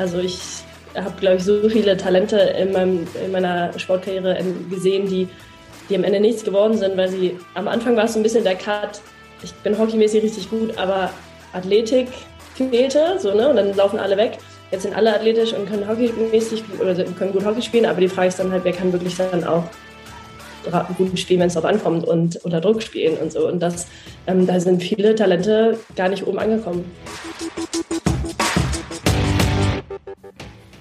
Also ich habe, glaube ich, so viele Talente in, meinem, in meiner Sportkarriere gesehen, die, die am Ende nichts geworden sind, weil sie am Anfang war es so ein bisschen der Cut. Ich bin hockeymäßig richtig gut, aber Athletik fehlte, so, ne? Und dann laufen alle weg. Jetzt sind alle athletisch und können hockeymäßig oder können gut Hockey spielen, aber die Frage ist dann halt, wer kann wirklich dann auch gut spielen, wenn es darauf ankommt und unter Druck spielen und so. Und das, ähm, da sind viele Talente gar nicht oben angekommen.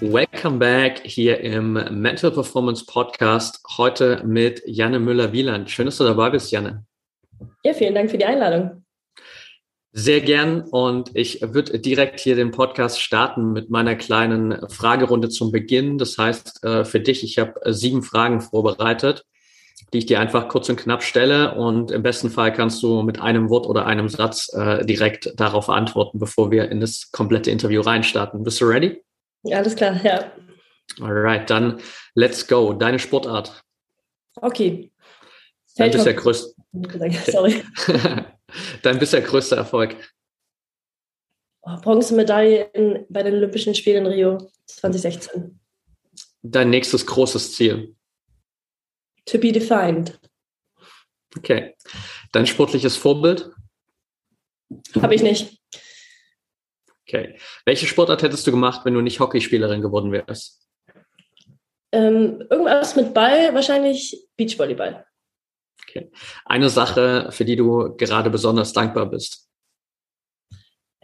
Welcome back hier im Mental Performance Podcast. Heute mit Janne Müller-Wieland. Schön, dass du dabei bist, Janne. Ja, vielen Dank für die Einladung. Sehr gern und ich würde direkt hier den Podcast starten mit meiner kleinen Fragerunde zum Beginn. Das heißt, äh, für dich, ich habe sieben Fragen vorbereitet, die ich dir einfach kurz und knapp stelle und im besten Fall kannst du mit einem Wort oder einem Satz äh, direkt darauf antworten, bevor wir in das komplette Interview reinstarten. Bist du ready? Alles klar, ja. Alright, dann let's go. Deine Sportart. Okay. Dein bisher größter. Sorry. Dein bisher größter Erfolg. Oh, Bronzemedaille bei den Olympischen Spielen in Rio 2016. Dein nächstes großes Ziel. To be defined. Okay. Dein sportliches Vorbild? Habe ich nicht. Okay. Welche Sportart hättest du gemacht, wenn du nicht Hockeyspielerin geworden wärst? Ähm, irgendwas mit Ball, wahrscheinlich Beachvolleyball. Okay. Eine Sache, für die du gerade besonders dankbar bist?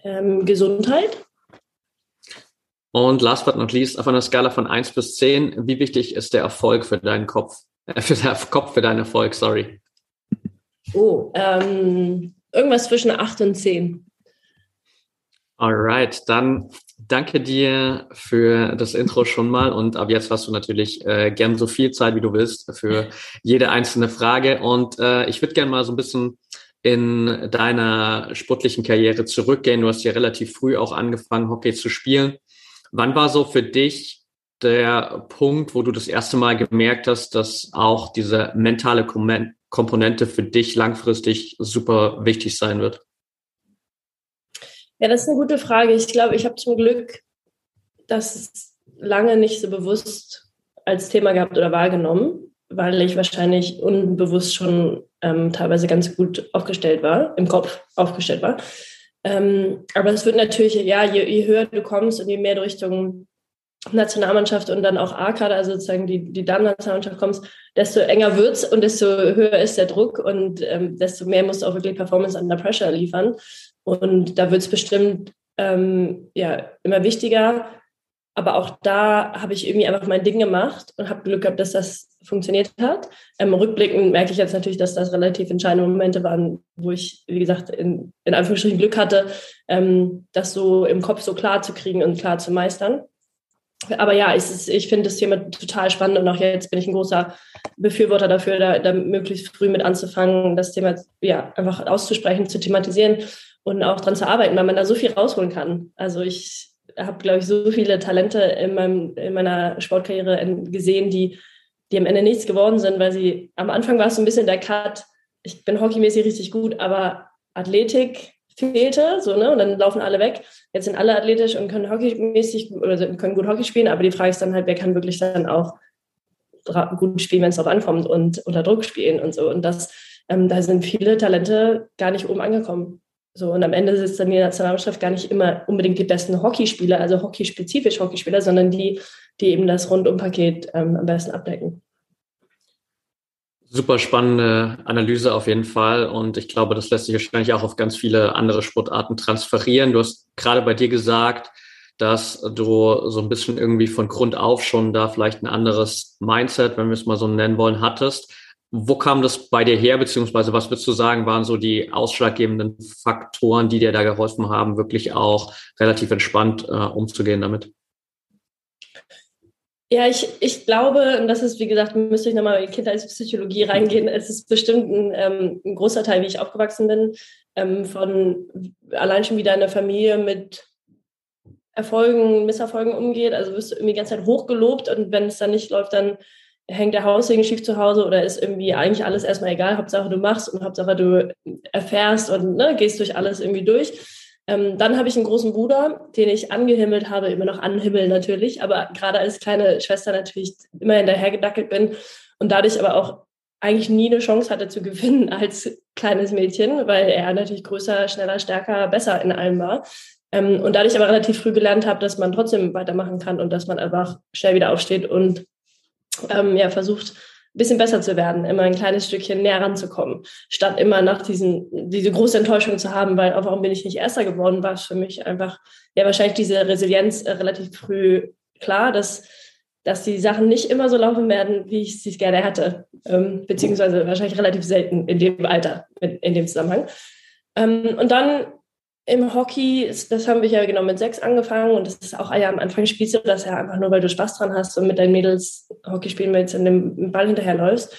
Ähm, Gesundheit. Und last but not least, auf einer Skala von 1 bis 10, wie wichtig ist der Erfolg für deinen Kopf? Äh, für den Kopf, für deinen Erfolg, sorry. Oh, ähm, irgendwas zwischen 8 und 10. Alright, dann danke dir für das Intro schon mal und ab jetzt hast du natürlich äh, gern so viel Zeit, wie du willst, für jede einzelne Frage. Und äh, ich würde gerne mal so ein bisschen in deiner sportlichen Karriere zurückgehen. Du hast ja relativ früh auch angefangen, Hockey zu spielen. Wann war so für dich der Punkt, wo du das erste Mal gemerkt hast, dass auch diese mentale Komponente für dich langfristig super wichtig sein wird? Ja, das ist eine gute Frage. Ich glaube, ich habe zum Glück das lange nicht so bewusst als Thema gehabt oder wahrgenommen, weil ich wahrscheinlich unbewusst schon ähm, teilweise ganz gut aufgestellt war, im Kopf aufgestellt war. Ähm, aber es wird natürlich, ja, je, je, höher du kommst und je mehr du Richtung Nationalmannschaft und dann auch A-Kader, also sozusagen die, die Damen-Nationalmannschaft kommst, desto enger wird's und desto höher ist der Druck und ähm, desto mehr musst du auch wirklich Performance under Pressure liefern. Und da wird es bestimmt ähm, ja, immer wichtiger. Aber auch da habe ich irgendwie einfach mein Ding gemacht und habe Glück gehabt, dass das funktioniert hat. Ähm, rückblickend merke ich jetzt natürlich, dass das relativ entscheidende Momente waren, wo ich, wie gesagt, in, in Anführungsstrichen Glück hatte, ähm, das so im Kopf so klar zu kriegen und klar zu meistern. Aber ja, ich, ich finde das Thema total spannend und auch jetzt bin ich ein großer Befürworter dafür, da, da möglichst früh mit anzufangen, das Thema ja, einfach auszusprechen, zu thematisieren und auch dran zu arbeiten, weil man da so viel rausholen kann. Also ich habe, glaube ich, so viele Talente in, meinem, in meiner Sportkarriere gesehen, die, die am Ende nichts geworden sind, weil sie am Anfang war es so ein bisschen der Cut. Ich bin hockeymäßig richtig gut, aber Athletik fehlte, so, ne? Und dann laufen alle weg. Jetzt sind alle athletisch und können hockeymäßig oder können gut Hockey spielen, aber die Frage ist dann halt, wer kann wirklich dann auch gut spielen, wenn es darauf ankommt und unter Druck spielen und so. Und das, ähm, da sind viele Talente gar nicht oben angekommen. So, und am Ende sitzt dann die Nationalmannschaft gar nicht immer unbedingt die besten Hockeyspieler, also hockeyspezifisch Hockeyspieler, sondern die, die eben das Rundumpaket ähm, am besten abdecken. Super spannende Analyse auf jeden Fall. Und ich glaube, das lässt sich wahrscheinlich auch auf ganz viele andere Sportarten transferieren. Du hast gerade bei dir gesagt, dass du so ein bisschen irgendwie von Grund auf schon da vielleicht ein anderes Mindset, wenn wir es mal so nennen wollen, hattest. Wo kam das bei dir her, beziehungsweise was würdest du sagen, waren so die ausschlaggebenden Faktoren, die dir da geholfen haben, wirklich auch relativ entspannt äh, umzugehen damit? Ja, ich, ich glaube, und das ist, wie gesagt, müsste ich nochmal in die Kindheitspsychologie reingehen. Es ist bestimmt ein, ähm, ein großer Teil, wie ich aufgewachsen bin, ähm, von allein schon wieder einer Familie mit Erfolgen, Misserfolgen umgeht. Also wirst du irgendwie die ganze Zeit hochgelobt und wenn es dann nicht läuft, dann hängt der Haussegen schief zu Hause oder ist irgendwie eigentlich alles erstmal egal. Hauptsache du machst und Hauptsache du erfährst und ne, gehst durch alles irgendwie durch. Ähm, dann habe ich einen großen Bruder, den ich angehimmelt habe, immer noch anhimmeln natürlich, aber gerade als kleine Schwester natürlich immer hinterhergedackelt bin und dadurch aber auch eigentlich nie eine Chance hatte zu gewinnen als kleines Mädchen, weil er natürlich größer, schneller, stärker, besser in allem war. Ähm, und dadurch aber relativ früh gelernt habe, dass man trotzdem weitermachen kann und dass man einfach schnell wieder aufsteht und ähm, ja, versucht, ein bisschen besser zu werden, immer ein kleines Stückchen näher ranzukommen, statt immer nach diesen, diese große Enttäuschung zu haben, weil oh, warum bin ich nicht Erster geworden, war es für mich einfach, ja, wahrscheinlich diese Resilienz äh, relativ früh klar, dass, dass die Sachen nicht immer so laufen werden, wie ich sie gerne hätte, ähm, beziehungsweise wahrscheinlich relativ selten in dem Alter, in, in dem Zusammenhang. Ähm, und dann im Hockey, das haben wir ja genau mit sechs angefangen und das ist auch ja am Anfang spielst du das ja einfach nur, weil du Spaß dran hast und mit deinen Mädels Hockey spielen willst und dem Ball hinterherläufst.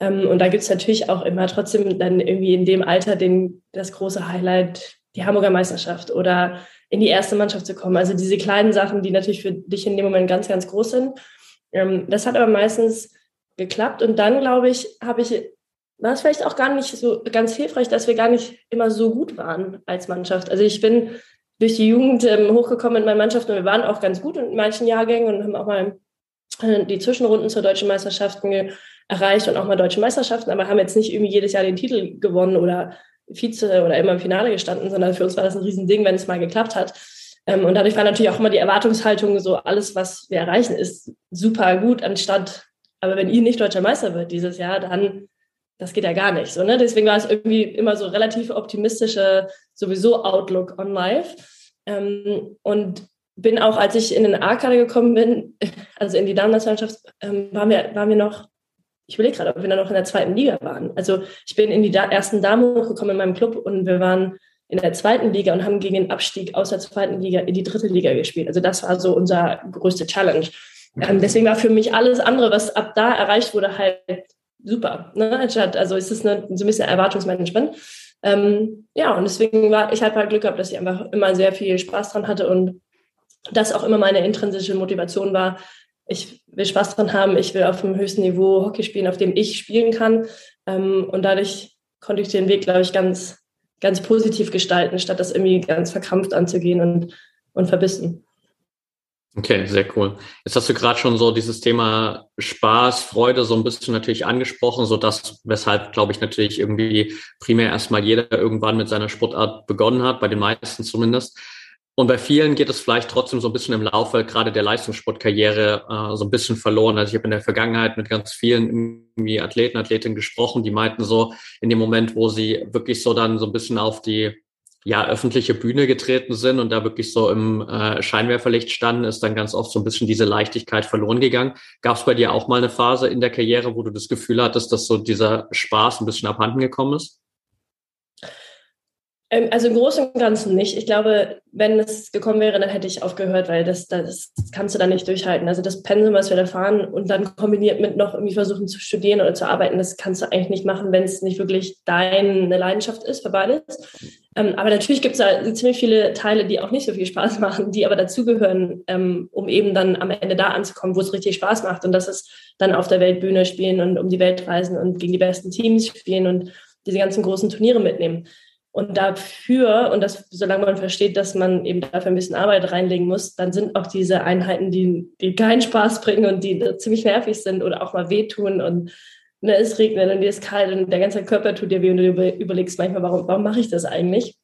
Ähm, und da gibt es natürlich auch immer trotzdem dann irgendwie in dem Alter den, das große Highlight, die Hamburger Meisterschaft oder in die erste Mannschaft zu kommen. Also diese kleinen Sachen, die natürlich für dich in dem Moment ganz, ganz groß sind. Ähm, das hat aber meistens geklappt und dann, glaube ich, habe ich war es vielleicht auch gar nicht so ganz hilfreich, dass wir gar nicht immer so gut waren als Mannschaft. Also ich bin durch die Jugend ähm, hochgekommen in meinen Mannschaften und wir waren auch ganz gut in manchen Jahrgängen und haben auch mal äh, die Zwischenrunden zur deutschen Meisterschaften erreicht und auch mal deutsche Meisterschaften, aber haben jetzt nicht irgendwie jedes Jahr den Titel gewonnen oder Vize oder immer im Finale gestanden, sondern für uns war das ein Riesending, wenn es mal geklappt hat. Ähm, und dadurch war natürlich auch immer die Erwartungshaltung so, alles, was wir erreichen, ist super gut, anstatt, aber wenn ihr nicht deutscher Meister wird dieses Jahr, dann das geht ja gar nicht. So, ne? Deswegen war es irgendwie immer so relativ optimistische sowieso Outlook on Life. Ähm, und bin auch, als ich in den A-Kader gekommen bin, also in die Damennationalmannschaft, ähm, waren, wir, waren wir noch, ich überlege gerade, ob wir dann noch in der zweiten Liga waren. Also ich bin in die da ersten Damen hochgekommen in meinem Club und wir waren in der zweiten Liga und haben gegen den Abstieg aus der zweiten Liga in die dritte Liga gespielt. Also das war so unser größte Challenge. Ähm, deswegen war für mich alles andere, was ab da erreicht wurde, halt super. Ne? Also es ist eine, so ein bisschen Erwartungsmanagement. Ähm, ja, und deswegen war ich halt halt Glück gehabt, dass ich einfach immer sehr viel Spaß dran hatte und das auch immer meine intrinsische Motivation war. Ich will Spaß dran haben, ich will auf dem höchsten Niveau Hockey spielen, auf dem ich spielen kann. Ähm, und dadurch konnte ich den Weg, glaube ich, ganz, ganz positiv gestalten, statt das irgendwie ganz verkrampft anzugehen und, und verbissen. Okay, sehr cool. Jetzt hast du gerade schon so dieses Thema Spaß, Freude so ein bisschen natürlich angesprochen, so dass weshalb, glaube ich, natürlich irgendwie primär erstmal jeder irgendwann mit seiner Sportart begonnen hat, bei den meisten zumindest. Und bei vielen geht es vielleicht trotzdem so ein bisschen im Laufe gerade der Leistungssportkarriere äh, so ein bisschen verloren. Also ich habe in der Vergangenheit mit ganz vielen irgendwie Athleten, Athletinnen gesprochen, die meinten so in dem Moment, wo sie wirklich so dann so ein bisschen auf die ja, öffentliche Bühne getreten sind und da wirklich so im äh, Scheinwerferlicht standen, ist dann ganz oft so ein bisschen diese Leichtigkeit verloren gegangen. Gab es bei dir auch mal eine Phase in der Karriere, wo du das Gefühl hattest, dass so dieser Spaß ein bisschen abhanden gekommen ist? Ähm, also im Großen und Ganzen nicht. Ich glaube, wenn es gekommen wäre, dann hätte ich aufgehört, weil das, das kannst du dann nicht durchhalten. Also das Pensum, was wir da fahren und dann kombiniert mit noch irgendwie versuchen zu studieren oder zu arbeiten, das kannst du eigentlich nicht machen, wenn es nicht wirklich deine Leidenschaft ist für beides. Ähm, aber natürlich gibt es da ziemlich viele Teile, die auch nicht so viel Spaß machen, die aber dazugehören, ähm, um eben dann am Ende da anzukommen, wo es richtig Spaß macht. Und das ist dann auf der Weltbühne spielen und um die Welt reisen und gegen die besten Teams spielen und diese ganzen großen Turniere mitnehmen. Und dafür, und das, solange man versteht, dass man eben dafür ein bisschen Arbeit reinlegen muss, dann sind auch diese Einheiten, die, die keinen Spaß bringen und die ziemlich nervig sind oder auch mal wehtun und ne, es regnet und dir ist kalt und der ganze Körper tut dir weh und du überlegst manchmal, warum, warum mache ich das eigentlich?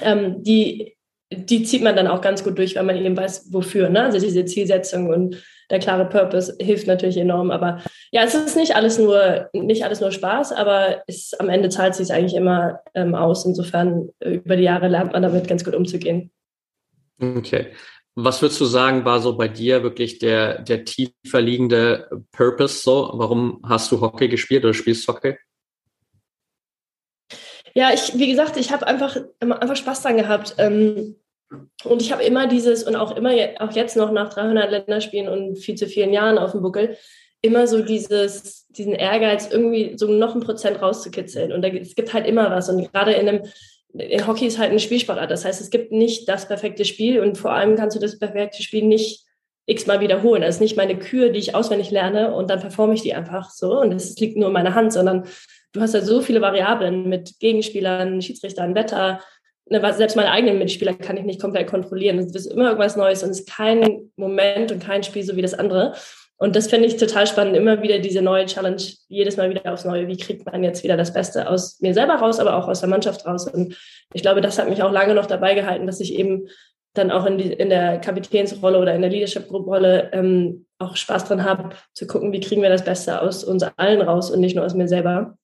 Ähm, die, die zieht man dann auch ganz gut durch, wenn man eben weiß, wofür. Ne? Also diese Zielsetzung und der klare Purpose hilft natürlich enorm. Aber ja, es ist nicht alles nur, nicht alles nur Spaß, aber es, am Ende zahlt sich eigentlich immer ähm, aus. Insofern äh, über die Jahre lernt man damit ganz gut umzugehen. Okay. Was würdest du sagen, war so bei dir wirklich der, der tiefer liegende Purpose so? Warum hast du Hockey gespielt oder spielst Hockey? Ja, ich, wie gesagt, ich habe einfach, einfach Spaß dran gehabt. Ähm, Und ich habe immer dieses und auch immer, auch jetzt noch nach 300 Länderspielen und viel zu vielen Jahren auf dem Buckel, immer so dieses, diesen Ehrgeiz, irgendwie so noch ein Prozent rauszukitzeln. Und da, es gibt halt immer was. Und gerade in einem, in Hockey ist halt eine Spielsportart. Das heißt, es gibt nicht das perfekte Spiel und vor allem kannst du das perfekte Spiel nicht x-mal wiederholen. Das ist nicht meine Kür, die ich auswendig lerne und dann performe ich die einfach so und es liegt nur in meiner Hand, sondern du hast ja so viele Variablen mit Gegenspielern, Schiedsrichtern, Wetter. Ne, selbst meine eigenen Mitspieler kann ich nicht komplett kontrollieren. Es ist immer irgendwas Neues und es ist kein Moment und kein Spiel so wie das andere. Und das finde ich total spannend, immer wieder diese neue Challenge, jedes Mal wieder aufs Neue. Wie kriegt man jetzt wieder das Beste aus mir selber raus, aber auch aus der Mannschaft raus? Und ich glaube, das hat mich auch lange noch dabei gehalten, dass ich eben dann auch in, die, in der Kapitänsrolle oder in der Leadership Group Rolle ähm, auch Spaß dran habe, zu gucken, wie kriegen wir das Beste aus uns allen raus und nicht nur aus mir selber.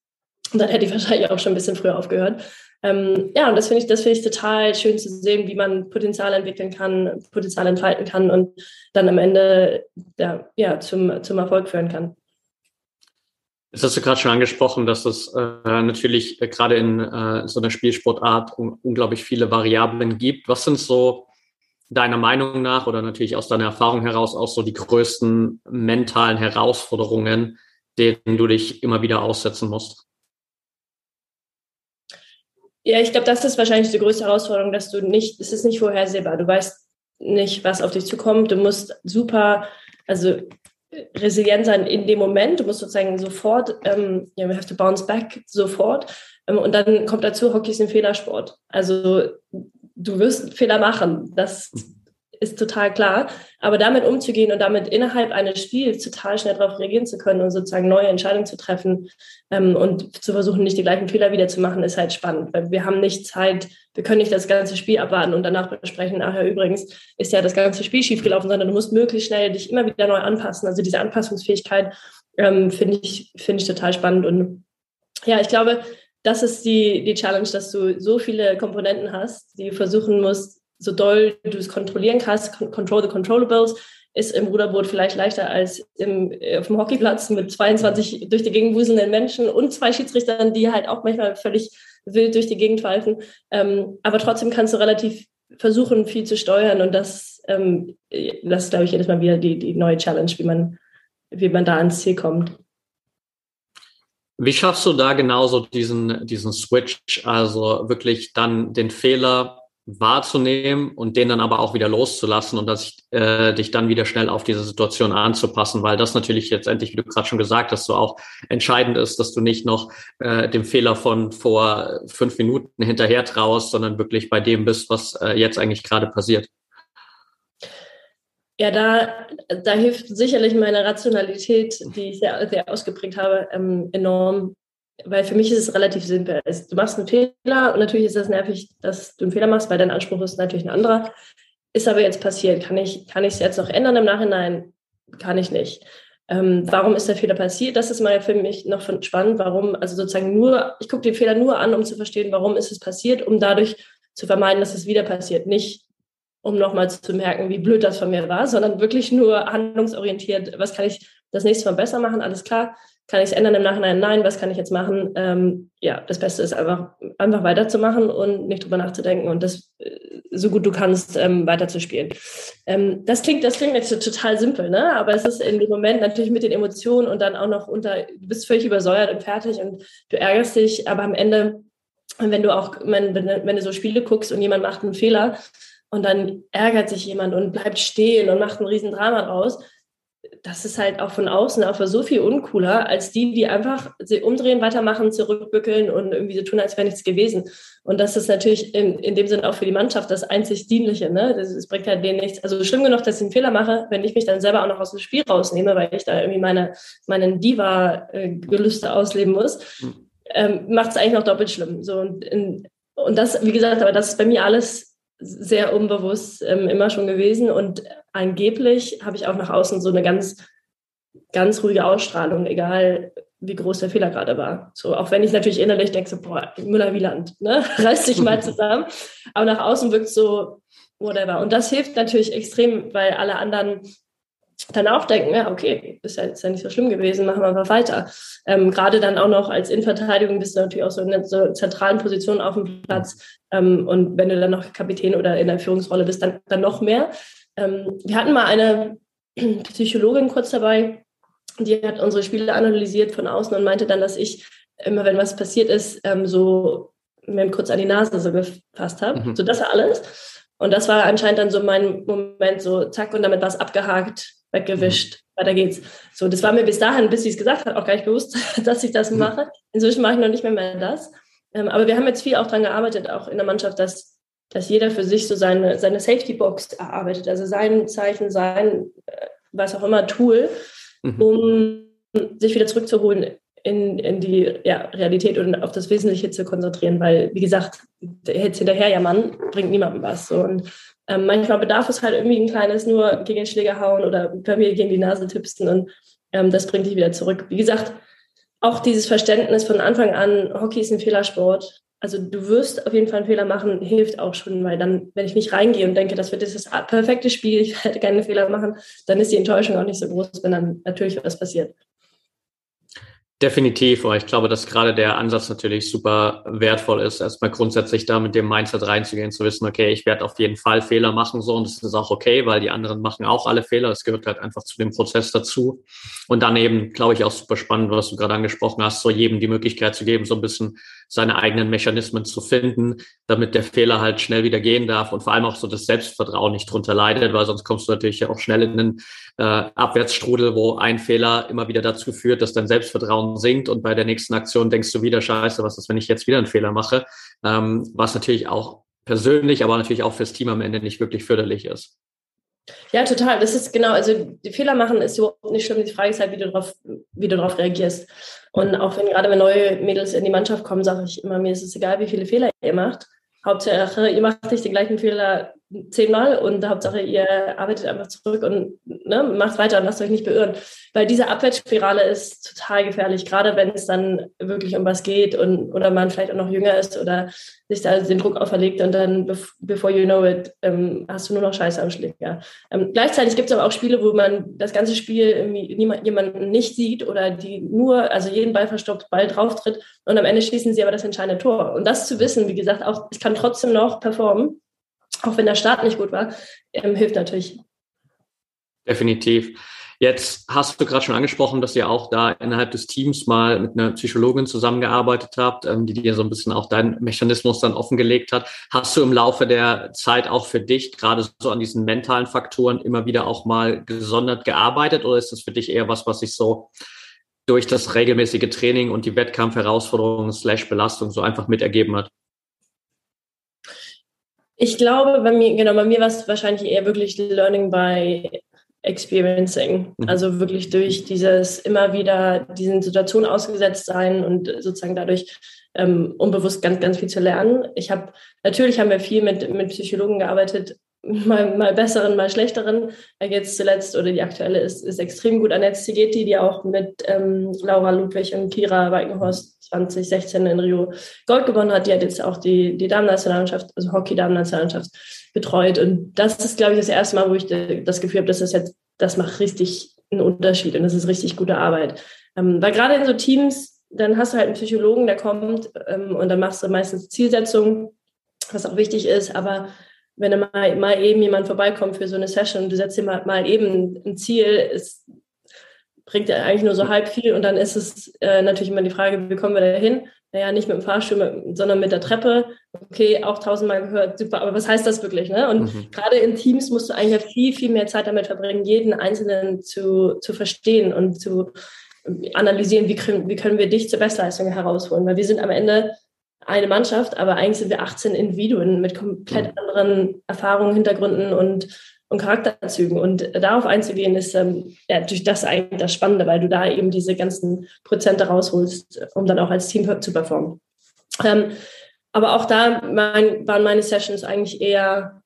Und dann hätte ich wahrscheinlich auch schon ein bisschen früher aufgehört. Ähm, ja, und das finde ich, das finde ich total schön zu sehen, wie man Potenzial entwickeln kann, Potenzial entfalten kann und dann am Ende ja, ja zum, zum Erfolg führen kann. Jetzt hast du gerade schon angesprochen, dass es äh, natürlich äh, gerade in äh, so einer Spielsportart un unglaublich viele Variablen gibt. Was sind so deiner Meinung nach oder natürlich aus deiner Erfahrung heraus auch so die größten mentalen Herausforderungen, denen du dich immer wieder aussetzen musst? Ja, ich glaube, das ist wahrscheinlich die größte Herausforderung, dass du nicht, es ist nicht vorhersehbar. Du weißt nicht, was auf dich zukommt. Du musst super, also resilient sein in dem Moment. Du musst sozusagen sofort, ähm, yeah, we have to bounce back sofort. Ähm, und dann kommt dazu, Hockey ist ein Fehlersport. Also du wirst Fehler machen. Das ist total klar. Aber damit umzugehen und damit innerhalb eines Spiels total schnell darauf reagieren zu können und sozusagen neue Entscheidungen zu treffen ähm, und zu versuchen, nicht die gleichen Fehler wieder zu machen, ist halt spannend. Weil wir haben nicht Zeit, wir können nicht das ganze Spiel abwarten und danach besprechen, ach ja, übrigens ist ja das ganze Spiel schiefgelaufen, sondern du musst möglichst schnell dich immer wieder neu anpassen. Also diese Anpassungsfähigkeit ähm, finde ich, finde ich total spannend. Und ja, ich glaube, das ist die, die Challenge, dass du so viele Komponenten hast, die du versuchen musst, so doll du es kontrollieren kannst, control the controllables, ist im Ruderboot vielleicht leichter als im, auf dem Hockeyplatz mit 22 durch die Gegend wuselnden Menschen und zwei Schiedsrichtern, die halt auch manchmal völlig wild durch die Gegend pfeifen. Ähm, aber trotzdem kannst du relativ versuchen, viel zu steuern und das, ähm, das ist, glaube ich, jedes Mal wieder die, die neue Challenge, wie man, wie man da ans Ziel kommt. Wie schaffst du da genauso diesen, diesen Switch, also wirklich dann den Fehler wahrzunehmen und den dann aber auch wieder loszulassen und dass ich, äh, dich dann wieder schnell auf diese Situation anzupassen, weil das natürlich jetzt endlich, wie du gerade schon gesagt hast, so auch entscheidend ist, dass du nicht noch äh, dem Fehler von vor fünf Minuten hinterher traust, sondern wirklich bei dem bist, was äh, jetzt eigentlich gerade passiert. Ja, da, da hilft sicherlich meine Rationalität, die ich sehr, sehr ausgeprägt habe, ähm, enorm. Weil für mich ist es relativ simpel. Du machst einen Fehler und natürlich ist das nervig, dass du einen Fehler machst, weil dein Anspruch ist natürlich ein anderer. Ist aber jetzt passiert. Kann ich kann es jetzt noch ändern im Nachhinein? Kann ich nicht. Ähm, warum ist der Fehler passiert? Das ist mal für mich noch spannend. Warum, also sozusagen nur, ich gucke den Fehler nur an, um zu verstehen, warum ist es passiert, um dadurch zu vermeiden, dass es wieder passiert. Nicht, um nochmal zu merken, wie blöd das von mir war, sondern wirklich nur handlungsorientiert, was kann ich das nächste Mal besser machen, alles klar, kann ich es ändern im Nachhinein? Nein, was kann ich jetzt machen? Ähm, ja, das Beste ist einfach, einfach weiterzumachen und nicht drüber nachzudenken und das äh, so gut du kannst ähm, weiterzuspielen. Ähm, das klingt, das klingt jetzt total simpel, ne? Aber es ist in dem Moment natürlich mit den Emotionen und dann auch noch unter, du bist völlig übersäuert und fertig und du ärgerst dich, aber am Ende, wenn du auch, wenn, wenn du so Spiele guckst und jemand macht einen Fehler, und dann ärgert sich jemand und bleibt stehen und macht ein Riesendrama draus. Das ist halt auch von außen einfach so viel uncooler, als die, die einfach sie umdrehen, weitermachen, zurückbückeln und irgendwie so tun, als wäre nichts gewesen. Und das ist natürlich in, in dem Sinne auch für die Mannschaft das einzig Dienliche. Ne? Das, das bringt halt denen nichts. Also schlimm genug, dass ich einen Fehler mache, wenn ich mich dann selber auch noch aus dem Spiel rausnehme, weil ich da irgendwie meine, meinen Diva-Gelüste ausleben muss, mhm. ähm, macht es eigentlich noch doppelt schlimm. So, und, in, und das, wie gesagt, aber das ist bei mir alles sehr unbewusst ähm, immer schon gewesen und angeblich habe ich auch nach außen so eine ganz, ganz ruhige Ausstrahlung, egal wie groß der Fehler gerade war. So, auch wenn ich natürlich innerlich denke, so, boah, Müller-Wieland, ne, reiß dich mal zusammen. Aber nach außen wirkt so, whatever. Und das hilft natürlich extrem, weil alle anderen dann auch denken, ja, okay, ist ja, ist ja nicht so schlimm gewesen, machen wir einfach weiter. Ähm, Gerade dann auch noch als Innenverteidigung bist du natürlich auch so in einer so zentralen Position auf dem Platz. Ähm, und wenn du dann noch Kapitän oder in der Führungsrolle bist, dann, dann noch mehr. Ähm, wir hatten mal eine Psychologin kurz dabei, die hat unsere Spiele analysiert von außen und meinte dann, dass ich immer, wenn was passiert ist, ähm, so mir kurz an die Nase so gefasst habe. Mhm. So, das war alles. Und das war anscheinend dann so mein Moment, so zack, und damit war es abgehakt, weggewischt, mhm. weiter geht's. So, das war mir bis dahin, bis sie es gesagt hat, auch gar nicht bewusst, dass ich das mhm. mache. Inzwischen mache ich noch nicht mehr, mehr das. Ähm, aber wir haben jetzt viel auch dran gearbeitet, auch in der Mannschaft, dass, dass jeder für sich so seine, seine Safety-Box erarbeitet, also sein Zeichen, sein, äh, was auch immer, Tool, mhm. um sich wieder zurückzuholen in, in die ja, Realität und auf das Wesentliche zu konzentrieren, weil, wie gesagt, jetzt hinterher ja Mann bringt niemandem was. So. Und ähm, manchmal bedarf es halt irgendwie ein kleines nur gegen den Schläger hauen oder bei mir gegen die Nase tippsten und ähm, das bringt dich wieder zurück. Wie gesagt, auch dieses Verständnis von Anfang an, Hockey ist ein Fehlersport. Also du wirst auf jeden Fall einen Fehler machen, hilft auch schon, weil dann, wenn ich nicht reingehe und denke, das wird das perfekte Spiel, ich werde keine Fehler machen, dann ist die Enttäuschung auch nicht so groß, wenn dann natürlich was passiert. Definitiv, aber ich glaube, dass gerade der Ansatz natürlich super wertvoll ist, erstmal grundsätzlich da mit dem Mindset reinzugehen, zu wissen, okay, ich werde auf jeden Fall Fehler machen, so, und das ist auch okay, weil die anderen machen auch alle Fehler, das gehört halt einfach zu dem Prozess dazu. Und dann eben, glaube ich, auch super spannend, was du gerade angesprochen hast, so jedem die Möglichkeit zu geben, so ein bisschen seine eigenen Mechanismen zu finden, damit der Fehler halt schnell wieder gehen darf und vor allem auch so das Selbstvertrauen nicht drunter leidet, weil sonst kommst du natürlich auch schnell in einen äh, Abwärtsstrudel, wo ein Fehler immer wieder dazu führt, dass dein Selbstvertrauen sinkt und bei der nächsten Aktion denkst du wieder, scheiße, was ist, wenn ich jetzt wieder einen Fehler mache, ähm, was natürlich auch persönlich, aber natürlich auch fürs Team am Ende nicht wirklich förderlich ist. Ja, total. Das ist genau, also die Fehler machen ist überhaupt nicht schlimm. Die Frage ist halt, wie du darauf, wie du darauf reagierst. Und auch wenn gerade wenn neue Mädels in die Mannschaft kommen, sage ich immer, mir ist es egal, wie viele Fehler ihr macht. Hauptsache, ihr macht nicht den gleichen Fehler zehnmal und Hauptsache, ihr arbeitet einfach zurück und ne, macht weiter und lasst euch nicht beirren. Weil diese Abwärtsspirale ist total gefährlich, gerade wenn es dann wirklich um was geht und oder man vielleicht auch noch jünger ist oder sich da den Druck auferlegt und dann, before you know it, ähm, hast du nur noch Scheiße am Schläger. Ähm, gleichzeitig gibt es aber auch Spiele, wo man das ganze Spiel niemand, jemanden nicht sieht oder die nur, also jeden Ball verstoppt, Ball drauf tritt und am Ende schließen sie aber das entscheidende Tor. Und das zu wissen, wie gesagt, auch, ich kann trotzdem noch performen, auch wenn der Start nicht gut war, ähm, hilft natürlich. Definitiv. Jetzt hast du gerade schon angesprochen, dass ihr auch da innerhalb des Teams mal mit einer Psychologin zusammengearbeitet habt, ähm, die dir so ein bisschen auch deinen Mechanismus dann offengelegt hat. Hast du im Laufe der Zeit auch für dich gerade so an diesen mentalen Faktoren immer wieder auch mal gesondert gearbeitet oder ist das für dich eher was, was sich so durch das regelmäßige Training und die Wettkampfherausforderungen slash Belastung so einfach mitergeben hat? Ich glaube, bei mir, genau, bei mir war es wahrscheinlich eher wirklich Learning by Experiencing. Mhm. Also wirklich durch dieses immer wieder diesen Situationen ausgesetzt sein und sozusagen dadurch ähm, unbewusst ganz, ganz viel zu lernen. Ich habe, natürlich haben wir viel mit, mit Psychologen gearbeitet, mal, mal besseren, mal schlechteren. Jetzt zuletzt oder die aktuelle ist, ist extrem gut Annette Zigeti, die auch mit ähm, Laura Ludwig und Kira Weikenhorst 2016 in Rio Gold gewonnen hat. Die hat jetzt auch die, die Damen-Nationalmannschaft, also Hockey-Damen-Nationalmannschaft betreut. Und das ist, glaube ich, das erste Mal, wo ich das Gefühl habe, dass das jetzt, das macht richtig einen Unterschied und das ist richtig gute Arbeit. Ähm, weil gerade in so Teams, dann hast du halt einen Psychologen, der kommt ähm, und dann machst du meistens Zielsetzungen, was auch wichtig ist, aber wenn mal, mal eben jemand vorbeikommt für so eine Session und du setzt dir mal, mal eben ein Ziel, es bringt ja eigentlich nur so halb viel und dann ist es äh, natürlich immer die Frage, wie kommen wir da hin? Naja, nicht mit dem Fahrstuhl, sondern mit der Treppe. Okay, auch tausendmal gehört, super, aber was heißt das wirklich? Ne? Und mhm. gerade in Teams musst du eigentlich viel, viel mehr Zeit damit verbringen, jeden Einzelnen zu, zu verstehen und zu analysieren, wie können, wie können wir dich zur Bestleistung herausholen. Weil wir sind am Ende eine Mannschaft, aber eigentlich sind wir 18 Individuen mit komplett mhm. anderen Erfahrungen, Hintergründen und, und Charakterzügen. Und darauf einzugehen, ist ähm, ja, durch das eigentlich das Spannende, weil du da eben diese ganzen Prozente rausholst, um dann auch als Team zu performen. Ähm, aber auch da mein, waren meine Sessions eigentlich eher,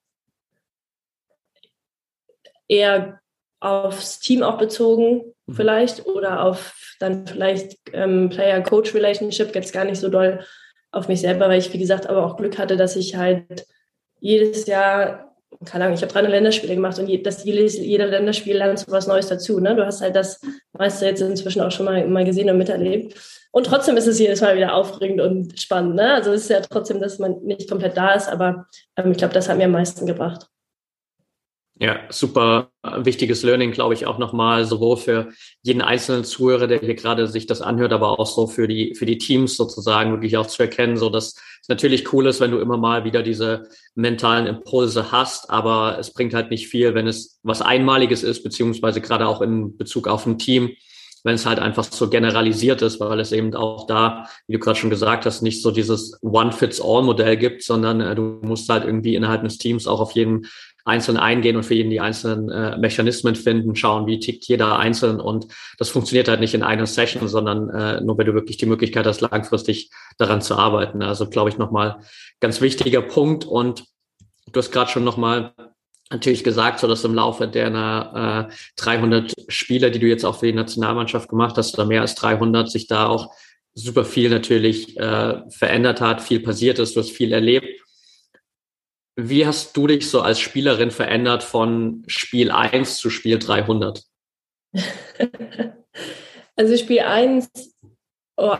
eher aufs Team auch bezogen, mhm. vielleicht, oder auf dann vielleicht ähm, Player-Coach-Relationship, jetzt gar nicht so doll auf mich selber, weil ich, wie gesagt, aber auch Glück hatte, dass ich halt jedes Jahr keine Ahnung, ich habe drei Länderspiele gemacht und das, jeder Länderspiel lernt was Neues dazu. Ne? Du hast halt das meiste jetzt inzwischen auch schon mal, mal gesehen und miterlebt. Und trotzdem ist es jedes Mal wieder aufregend und spannend. Ne? Also es ist ja trotzdem, dass man nicht komplett da ist, aber ähm, ich glaube, das hat mir am meisten gebracht. Ja, super wichtiges Learning, glaube ich, auch nochmal, sowohl für jeden einzelnen Zuhörer, der hier gerade sich das anhört, aber auch so für die, für die Teams sozusagen wirklich auch zu erkennen, so dass es natürlich cool ist, wenn du immer mal wieder diese mentalen Impulse hast, aber es bringt halt nicht viel, wenn es was Einmaliges ist, beziehungsweise gerade auch in Bezug auf ein Team, wenn es halt einfach so generalisiert ist, weil es eben auch da, wie du gerade schon gesagt hast, nicht so dieses One-Fits-All-Modell gibt, sondern äh, du musst halt irgendwie innerhalb des Teams auch auf jeden einzeln eingehen und für jeden die einzelnen äh, Mechanismen finden, schauen, wie tickt jeder einzeln. Und das funktioniert halt nicht in einer Session, sondern äh, nur wenn du wirklich die Möglichkeit hast, langfristig daran zu arbeiten. Also glaube ich nochmal ganz wichtiger Punkt. Und du hast gerade schon nochmal natürlich gesagt, so dass im Laufe der äh, 300 Spiele, die du jetzt auch für die Nationalmannschaft gemacht hast, oder mehr als 300, sich da auch super viel natürlich äh, verändert hat, viel passiert ist, du hast viel erlebt. Wie hast du dich so als Spielerin verändert von Spiel 1 zu Spiel 300? also Spiel 1, oh,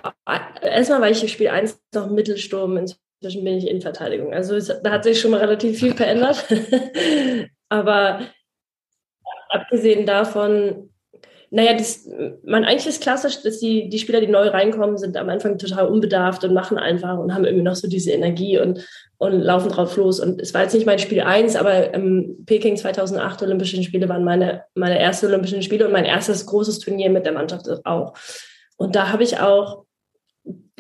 erstmal war ich Spiel 1 noch Mittelsturm, inzwischen bin ich in Verteidigung. Also es, da hat sich schon mal relativ viel verändert. Aber abgesehen davon naja, das, man eigentlich ist klassisch, dass die, die Spieler, die neu reinkommen, sind am Anfang total unbedarft und machen einfach und haben irgendwie noch so diese Energie und, und laufen drauf los. Und es war jetzt nicht mein Spiel eins, aber im Peking 2008 Olympischen Spiele waren meine, meine erste Olympischen Spiele und mein erstes großes Turnier mit der Mannschaft auch. Und da habe ich auch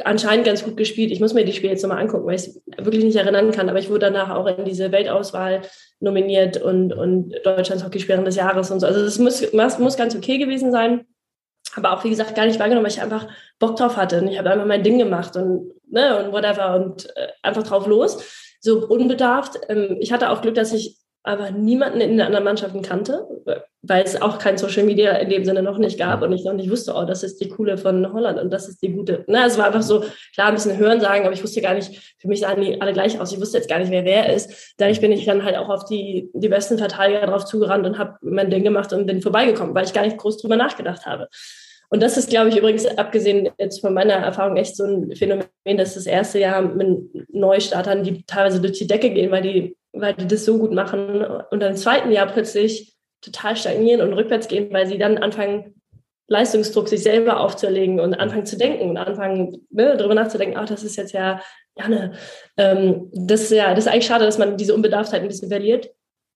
anscheinend ganz gut gespielt. Ich muss mir die Spiele jetzt nochmal angucken, weil ich es wirklich nicht erinnern kann. Aber ich wurde danach auch in diese Weltauswahl nominiert und, und Deutschlands Hockeyspielerin des Jahres und so. Also das muss, muss ganz okay gewesen sein. Aber auch, wie gesagt, gar nicht wahrgenommen, weil ich einfach Bock drauf hatte. Und ich habe einfach mein Ding gemacht und, ne, und whatever und äh, einfach drauf los. So unbedarft. Ähm, ich hatte auch Glück, dass ich aber niemanden in den anderen Mannschaften kannte, weil es auch kein Social Media in dem Sinne noch nicht gab und ich noch nicht wusste, oh, das ist die coole von Holland und das ist die gute. Na, es war einfach so, klar, ein bisschen hören sagen, aber ich wusste gar nicht, für mich sahen die alle gleich aus. Ich wusste jetzt gar nicht, wer wer ist. Dadurch bin ich dann halt auch auf die, die besten Verteidiger drauf zugerannt und habe mein Ding gemacht und bin vorbeigekommen, weil ich gar nicht groß drüber nachgedacht habe. Und das ist, glaube ich, übrigens abgesehen jetzt von meiner Erfahrung echt so ein Phänomen, dass das erste Jahr mit Neustartern, die teilweise durch die Decke gehen, weil die weil die das so gut machen und dann im zweiten Jahr plötzlich total stagnieren und rückwärts gehen, weil sie dann anfangen, Leistungsdruck sich selber aufzuerlegen und anfangen zu denken und anfangen, ne, darüber nachzudenken, ach, das ist jetzt ja, ja, ne, ähm, das ist ja, das ist eigentlich schade, dass man diese Unbedarftheit ein bisschen verliert.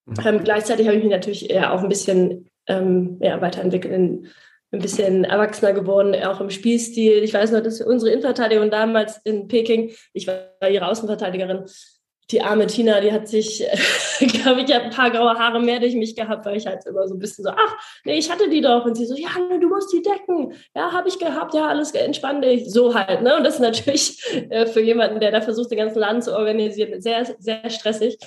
Mhm. Ähm, gleichzeitig habe ich mich natürlich eher auch ein bisschen ähm, ja, weiterentwickelt, in, ein bisschen erwachsener geworden, auch im Spielstil. Ich weiß noch, dass unsere Innenverteidigung damals in Peking, ich war ihre Außenverteidigerin, die arme Tina, die hat sich, glaube ich, ein paar graue Haare mehr durch mich gehabt, weil ich halt immer so ein bisschen so, ach, nee, ich hatte die doch. Und sie so, ja, du musst die decken. Ja, habe ich gehabt, ja, alles entspann dich. So halt, ne? Und das ist natürlich äh, für jemanden, der da versucht, den ganzen Laden zu organisieren, sehr, sehr stressig.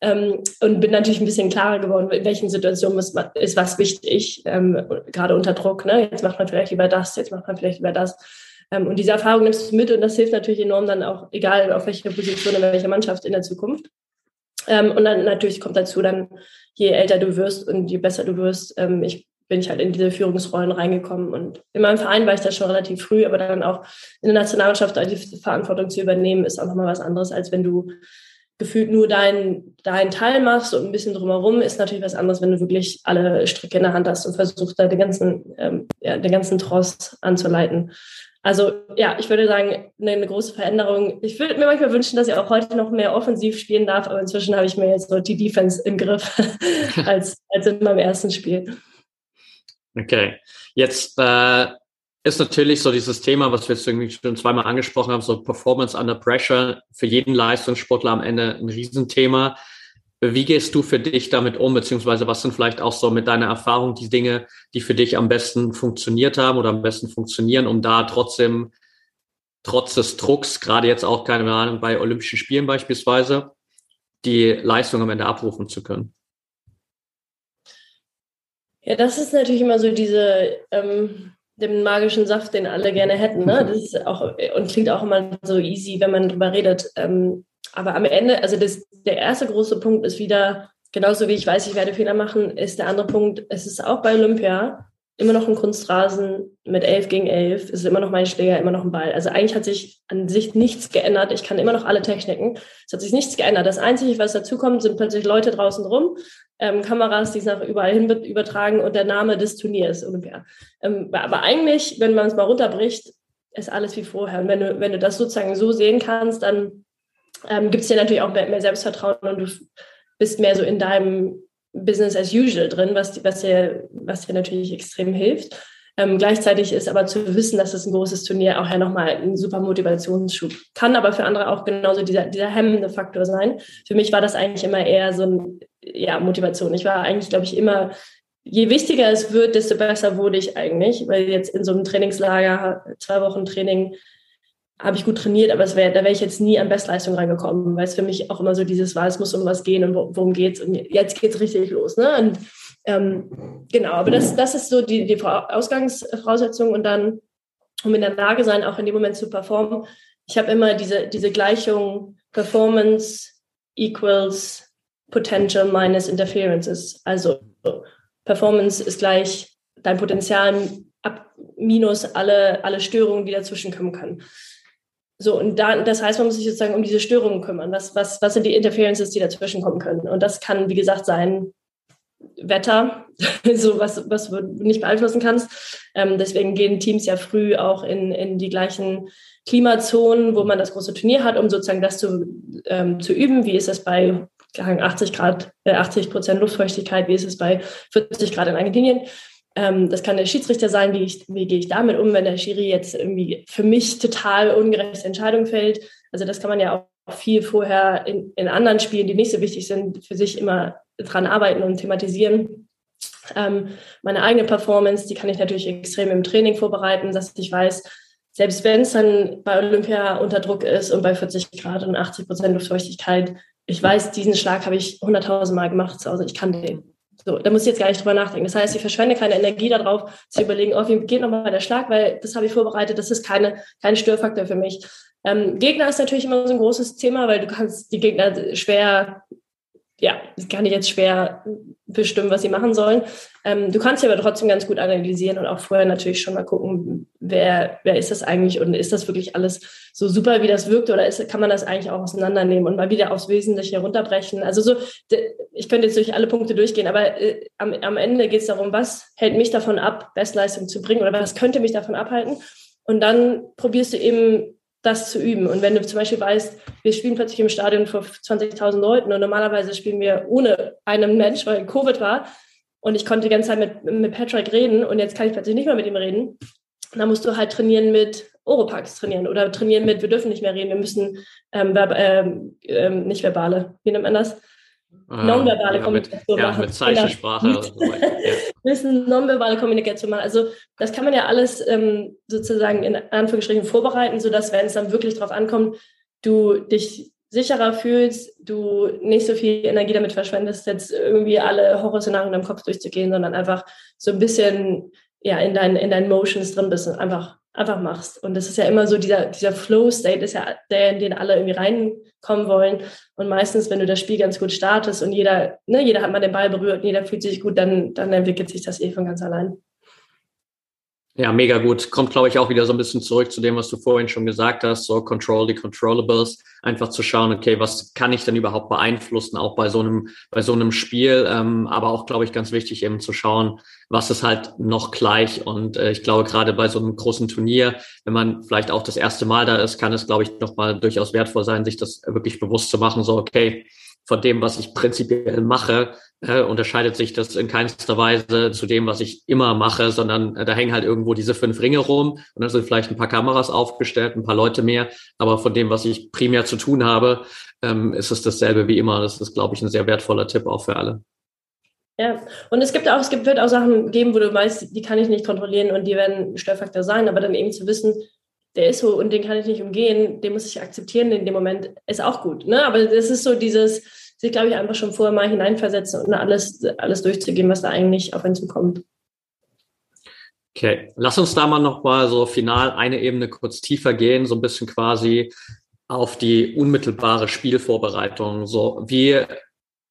Ähm, und bin natürlich ein bisschen klarer geworden, in welchen Situationen ist, ist was wichtig, ähm, gerade unter Druck. Ne? Jetzt macht man vielleicht lieber das, jetzt macht man vielleicht lieber das. Ähm, und diese Erfahrung nimmst du mit und das hilft natürlich enorm dann auch, egal auf welcher Position, in welcher Mannschaft in der Zukunft. Ähm, und dann natürlich kommt dazu dann, je älter du wirst und je besser du wirst, ähm, ich bin ich halt in diese Führungsrollen reingekommen. Und in meinem Verein war ich da schon relativ früh, aber dann auch in der Nationalmannschaft die Verantwortung zu übernehmen, ist auch nochmal was anderes, als wenn du gefühlt nur deinen dein Teil machst und ein bisschen drumherum, ist natürlich was anderes, wenn du wirklich alle Stricke in der Hand hast und versuchst, da den ganzen, ähm, ja, den ganzen Tross anzuleiten. Also ja, ich würde sagen, eine, eine große Veränderung. Ich würde mir manchmal wünschen, dass ich auch heute noch mehr offensiv spielen darf, aber inzwischen habe ich mir jetzt so die Defense im Griff als, als in meinem ersten Spiel. Okay, jetzt äh, ist natürlich so dieses Thema, was wir jetzt irgendwie schon zweimal angesprochen haben, so Performance under Pressure, für jeden Leistungssportler am Ende ein Riesenthema. Wie gehst du für dich damit um, beziehungsweise was sind vielleicht auch so mit deiner Erfahrung die Dinge, die für dich am besten funktioniert haben oder am besten funktionieren, um da trotzdem, trotz des Drucks, gerade jetzt auch, keine Ahnung, bei Olympischen Spielen beispielsweise, die Leistung am Ende abrufen zu können? Ja, das ist natürlich immer so diese, ähm, den magischen Saft, den alle gerne hätten. Ne? Das ist auch, und klingt auch immer so easy, wenn man drüber redet. Ähm, aber am Ende, also das, der erste große Punkt ist wieder genauso wie ich weiß, ich werde Fehler machen, ist der andere Punkt, es ist auch bei Olympia immer noch ein Kunstrasen mit 11 gegen 11. Es ist immer noch mein Schläger, immer noch ein Ball. Also eigentlich hat sich an sich nichts geändert. Ich kann immer noch alle Techniken. Es hat sich nichts geändert. Das Einzige, was dazukommt, sind plötzlich Leute draußen rum, ähm, Kameras, die es nach überall hin übertragen und der Name des Turniers Olympia. Ähm, aber eigentlich, wenn man es mal runterbricht, ist alles wie vorher. Und wenn du, wenn du das sozusagen so sehen kannst, dann ähm, gibt es dir natürlich auch mehr, mehr Selbstvertrauen und du bist mehr so in deinem Business as usual drin, was, was, dir, was dir natürlich extrem hilft. Ähm, gleichzeitig ist aber zu wissen, dass es ein großes Turnier auch ja nochmal ein super Motivationsschub kann, aber für andere auch genauso dieser, dieser hemmende Faktor sein. Für mich war das eigentlich immer eher so ein, ja, Motivation. Ich war eigentlich, glaube ich, immer, je wichtiger es wird, desto besser wurde ich eigentlich, weil jetzt in so einem Trainingslager, zwei Wochen Training, habe ich gut trainiert, aber es wär, da wäre ich jetzt nie an Bestleistung reingekommen, weil es für mich auch immer so dieses war, es muss um was gehen und worum geht's und jetzt geht's richtig los. Ne? Und ähm, genau, aber das, das ist so die, die Ausgangsvoraussetzung und dann, um in der Lage sein, auch in dem Moment zu performen. Ich habe immer diese, diese Gleichung Performance equals Potential minus Interferences. Also Performance ist gleich dein Potenzial ab minus alle, alle Störungen, die dazwischen kommen können. So, und da, das heißt, man muss sich sozusagen um diese Störungen kümmern. Was, was, was sind die Interferences, die dazwischen kommen können? Und das kann, wie gesagt, sein Wetter, so was, was du nicht beeinflussen kannst. Ähm, deswegen gehen Teams ja früh auch in, in die gleichen Klimazonen, wo man das große Turnier hat, um sozusagen das zu, ähm, zu üben. Wie ist das bei 80 Grad, äh, 80 Prozent Luftfeuchtigkeit? Wie ist es bei 40 Grad in Argentinien? Ähm, das kann der Schiedsrichter sein, wie, ich, wie gehe ich damit um, wenn der Schiri jetzt irgendwie für mich total ungerechte Entscheidung fällt. Also das kann man ja auch viel vorher in, in anderen Spielen, die nicht so wichtig sind, für sich immer dran arbeiten und thematisieren. Ähm, meine eigene Performance, die kann ich natürlich extrem im Training vorbereiten, dass ich weiß, selbst wenn es dann bei Olympia unter Druck ist und bei 40 Grad und 80 Prozent Luftfeuchtigkeit, ich weiß, diesen Schlag habe ich 100.000 Mal gemacht zu Hause, ich kann den. So, da muss ich jetzt gar nicht drüber nachdenken. Das heißt, ich verschwende keine Energie darauf, zu überlegen, oh, wie geht nochmal der Schlag, weil das habe ich vorbereitet, das ist keine, kein Störfaktor für mich. Ähm, Gegner ist natürlich immer so ein großes Thema, weil du kannst die Gegner schwer ja, kann ich jetzt schwer bestimmen, was sie machen sollen. Ähm, du kannst sie aber trotzdem ganz gut analysieren und auch vorher natürlich schon mal gucken, wer, wer ist das eigentlich und ist das wirklich alles so super, wie das wirkt oder ist, kann man das eigentlich auch auseinandernehmen und mal wieder aufs Wesentliche runterbrechen. Also so, ich könnte jetzt durch alle Punkte durchgehen, aber äh, am, am Ende geht es darum, was hält mich davon ab, Bestleistung zu bringen oder was könnte mich davon abhalten. Und dann probierst du eben das zu üben. Und wenn du zum Beispiel weißt, wir spielen plötzlich im Stadion vor 20.000 Leuten und normalerweise spielen wir ohne einen Mensch, weil Covid war und ich konnte die ganze Zeit mit, mit Patrick reden und jetzt kann ich plötzlich nicht mehr mit ihm reden, dann musst du halt trainieren mit Oropax trainieren oder trainieren mit, wir dürfen nicht mehr reden, wir müssen ähm, ähm, ähm, nicht verbale, wie nennt man das? Ah, nonverbale ja, Kommunikation mit, machen. Ja, mit Zeichensprache. Genau. So müssen nonverbale Kommunikation machen. Also das kann man ja alles ähm, sozusagen in Anführungsstrichen vorbereiten, sodass, wenn es dann wirklich darauf ankommt, du dich sicherer fühlst, du nicht so viel Energie damit verschwendest, jetzt irgendwie alle Horrorszenarien in deinem Kopf durchzugehen, sondern einfach so ein bisschen ja, in, deinen, in deinen Motions drin bist und einfach einfach machst. Und das ist ja immer so, dieser, dieser Flow-State ist ja der, in den alle irgendwie reinkommen wollen. Und meistens, wenn du das Spiel ganz gut startest und jeder, ne, jeder hat mal den Ball berührt und jeder fühlt sich gut, dann, dann entwickelt sich das eh von ganz allein. Ja, mega gut. Kommt, glaube ich, auch wieder so ein bisschen zurück zu dem, was du vorhin schon gesagt hast, so Control the Controllables. Einfach zu schauen, okay, was kann ich denn überhaupt beeinflussen, auch bei so einem, bei so einem Spiel. Ähm, aber auch, glaube ich, ganz wichtig eben zu schauen, was ist halt noch gleich. Und äh, ich glaube, gerade bei so einem großen Turnier, wenn man vielleicht auch das erste Mal da ist, kann es, glaube ich, nochmal durchaus wertvoll sein, sich das wirklich bewusst zu machen, so, okay, von dem, was ich prinzipiell mache, äh, unterscheidet sich das in keinster Weise zu dem, was ich immer mache, sondern äh, da hängen halt irgendwo diese fünf Ringe rum und dann sind vielleicht ein paar Kameras aufgestellt, ein paar Leute mehr, aber von dem, was ich primär zu tun habe, ähm, ist es dasselbe wie immer. Das ist, glaube ich, ein sehr wertvoller Tipp auch für alle. Ja, und es gibt auch, es wird auch Sachen geben, wo du weißt, die kann ich nicht kontrollieren und die werden Störfaktor sein, aber dann eben zu wissen, der ist so und den kann ich nicht umgehen, den muss ich akzeptieren in dem Moment, ist auch gut. Ne? Aber das ist so dieses, sich, glaube ich, einfach schon vorher mal hineinversetzen und alles, alles durchzugehen, was da eigentlich auf einen zukommt. Okay, lass uns da mal noch mal so final eine Ebene kurz tiefer gehen, so ein bisschen quasi auf die unmittelbare Spielvorbereitung. So, wie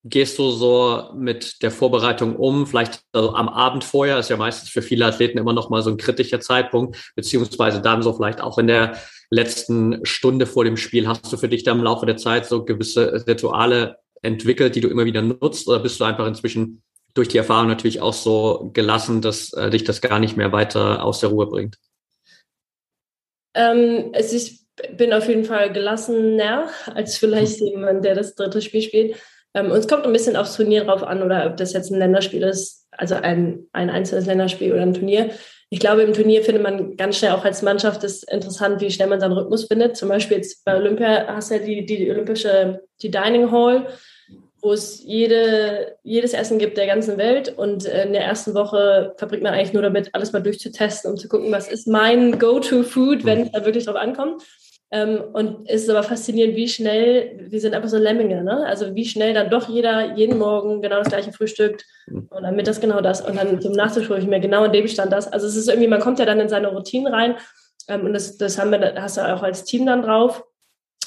gehst du so mit der Vorbereitung um? Vielleicht also am Abend vorher ist ja meistens für viele Athleten immer noch mal so ein kritischer Zeitpunkt, beziehungsweise dann so vielleicht auch in der letzten Stunde vor dem Spiel. Hast du für dich da im Laufe der Zeit so gewisse Rituale entwickelt, die du immer wieder nutzt, oder bist du einfach inzwischen durch die Erfahrung natürlich auch so gelassen, dass äh, dich das gar nicht mehr weiter aus der Ruhe bringt? Ähm, es ist, bin auf jeden Fall gelassener als vielleicht hm. jemand, der das dritte Spiel spielt. Ähm, und es kommt ein bisschen aufs Turnier drauf an oder ob das jetzt ein Länderspiel ist, also ein, ein einzelnes Länderspiel oder ein Turnier. Ich glaube, im Turnier findet man ganz schnell auch als Mannschaft ist interessant, wie schnell man seinen Rhythmus findet. Zum Beispiel jetzt bei Olympia hast du ja die, die, die olympische, die Dining Hall, wo es jede, jedes Essen gibt der ganzen Welt. Und in der ersten Woche verbringt man eigentlich nur damit, alles mal durchzutesten, um zu gucken, was ist mein Go-To-Food, wenn es da wirklich drauf ankommt. Ähm, und es ist aber faszinierend, wie schnell, wir sind einfach so Lemminge, ne? Also wie schnell dann doch jeder jeden Morgen genau das gleiche frühstückt und dann mittags genau das und dann zum Nachtisch hole ich mir genau in dem Stand das. Also es ist irgendwie, man kommt ja dann in seine Routinen rein ähm, und das, das haben wir, hast du auch als Team dann drauf.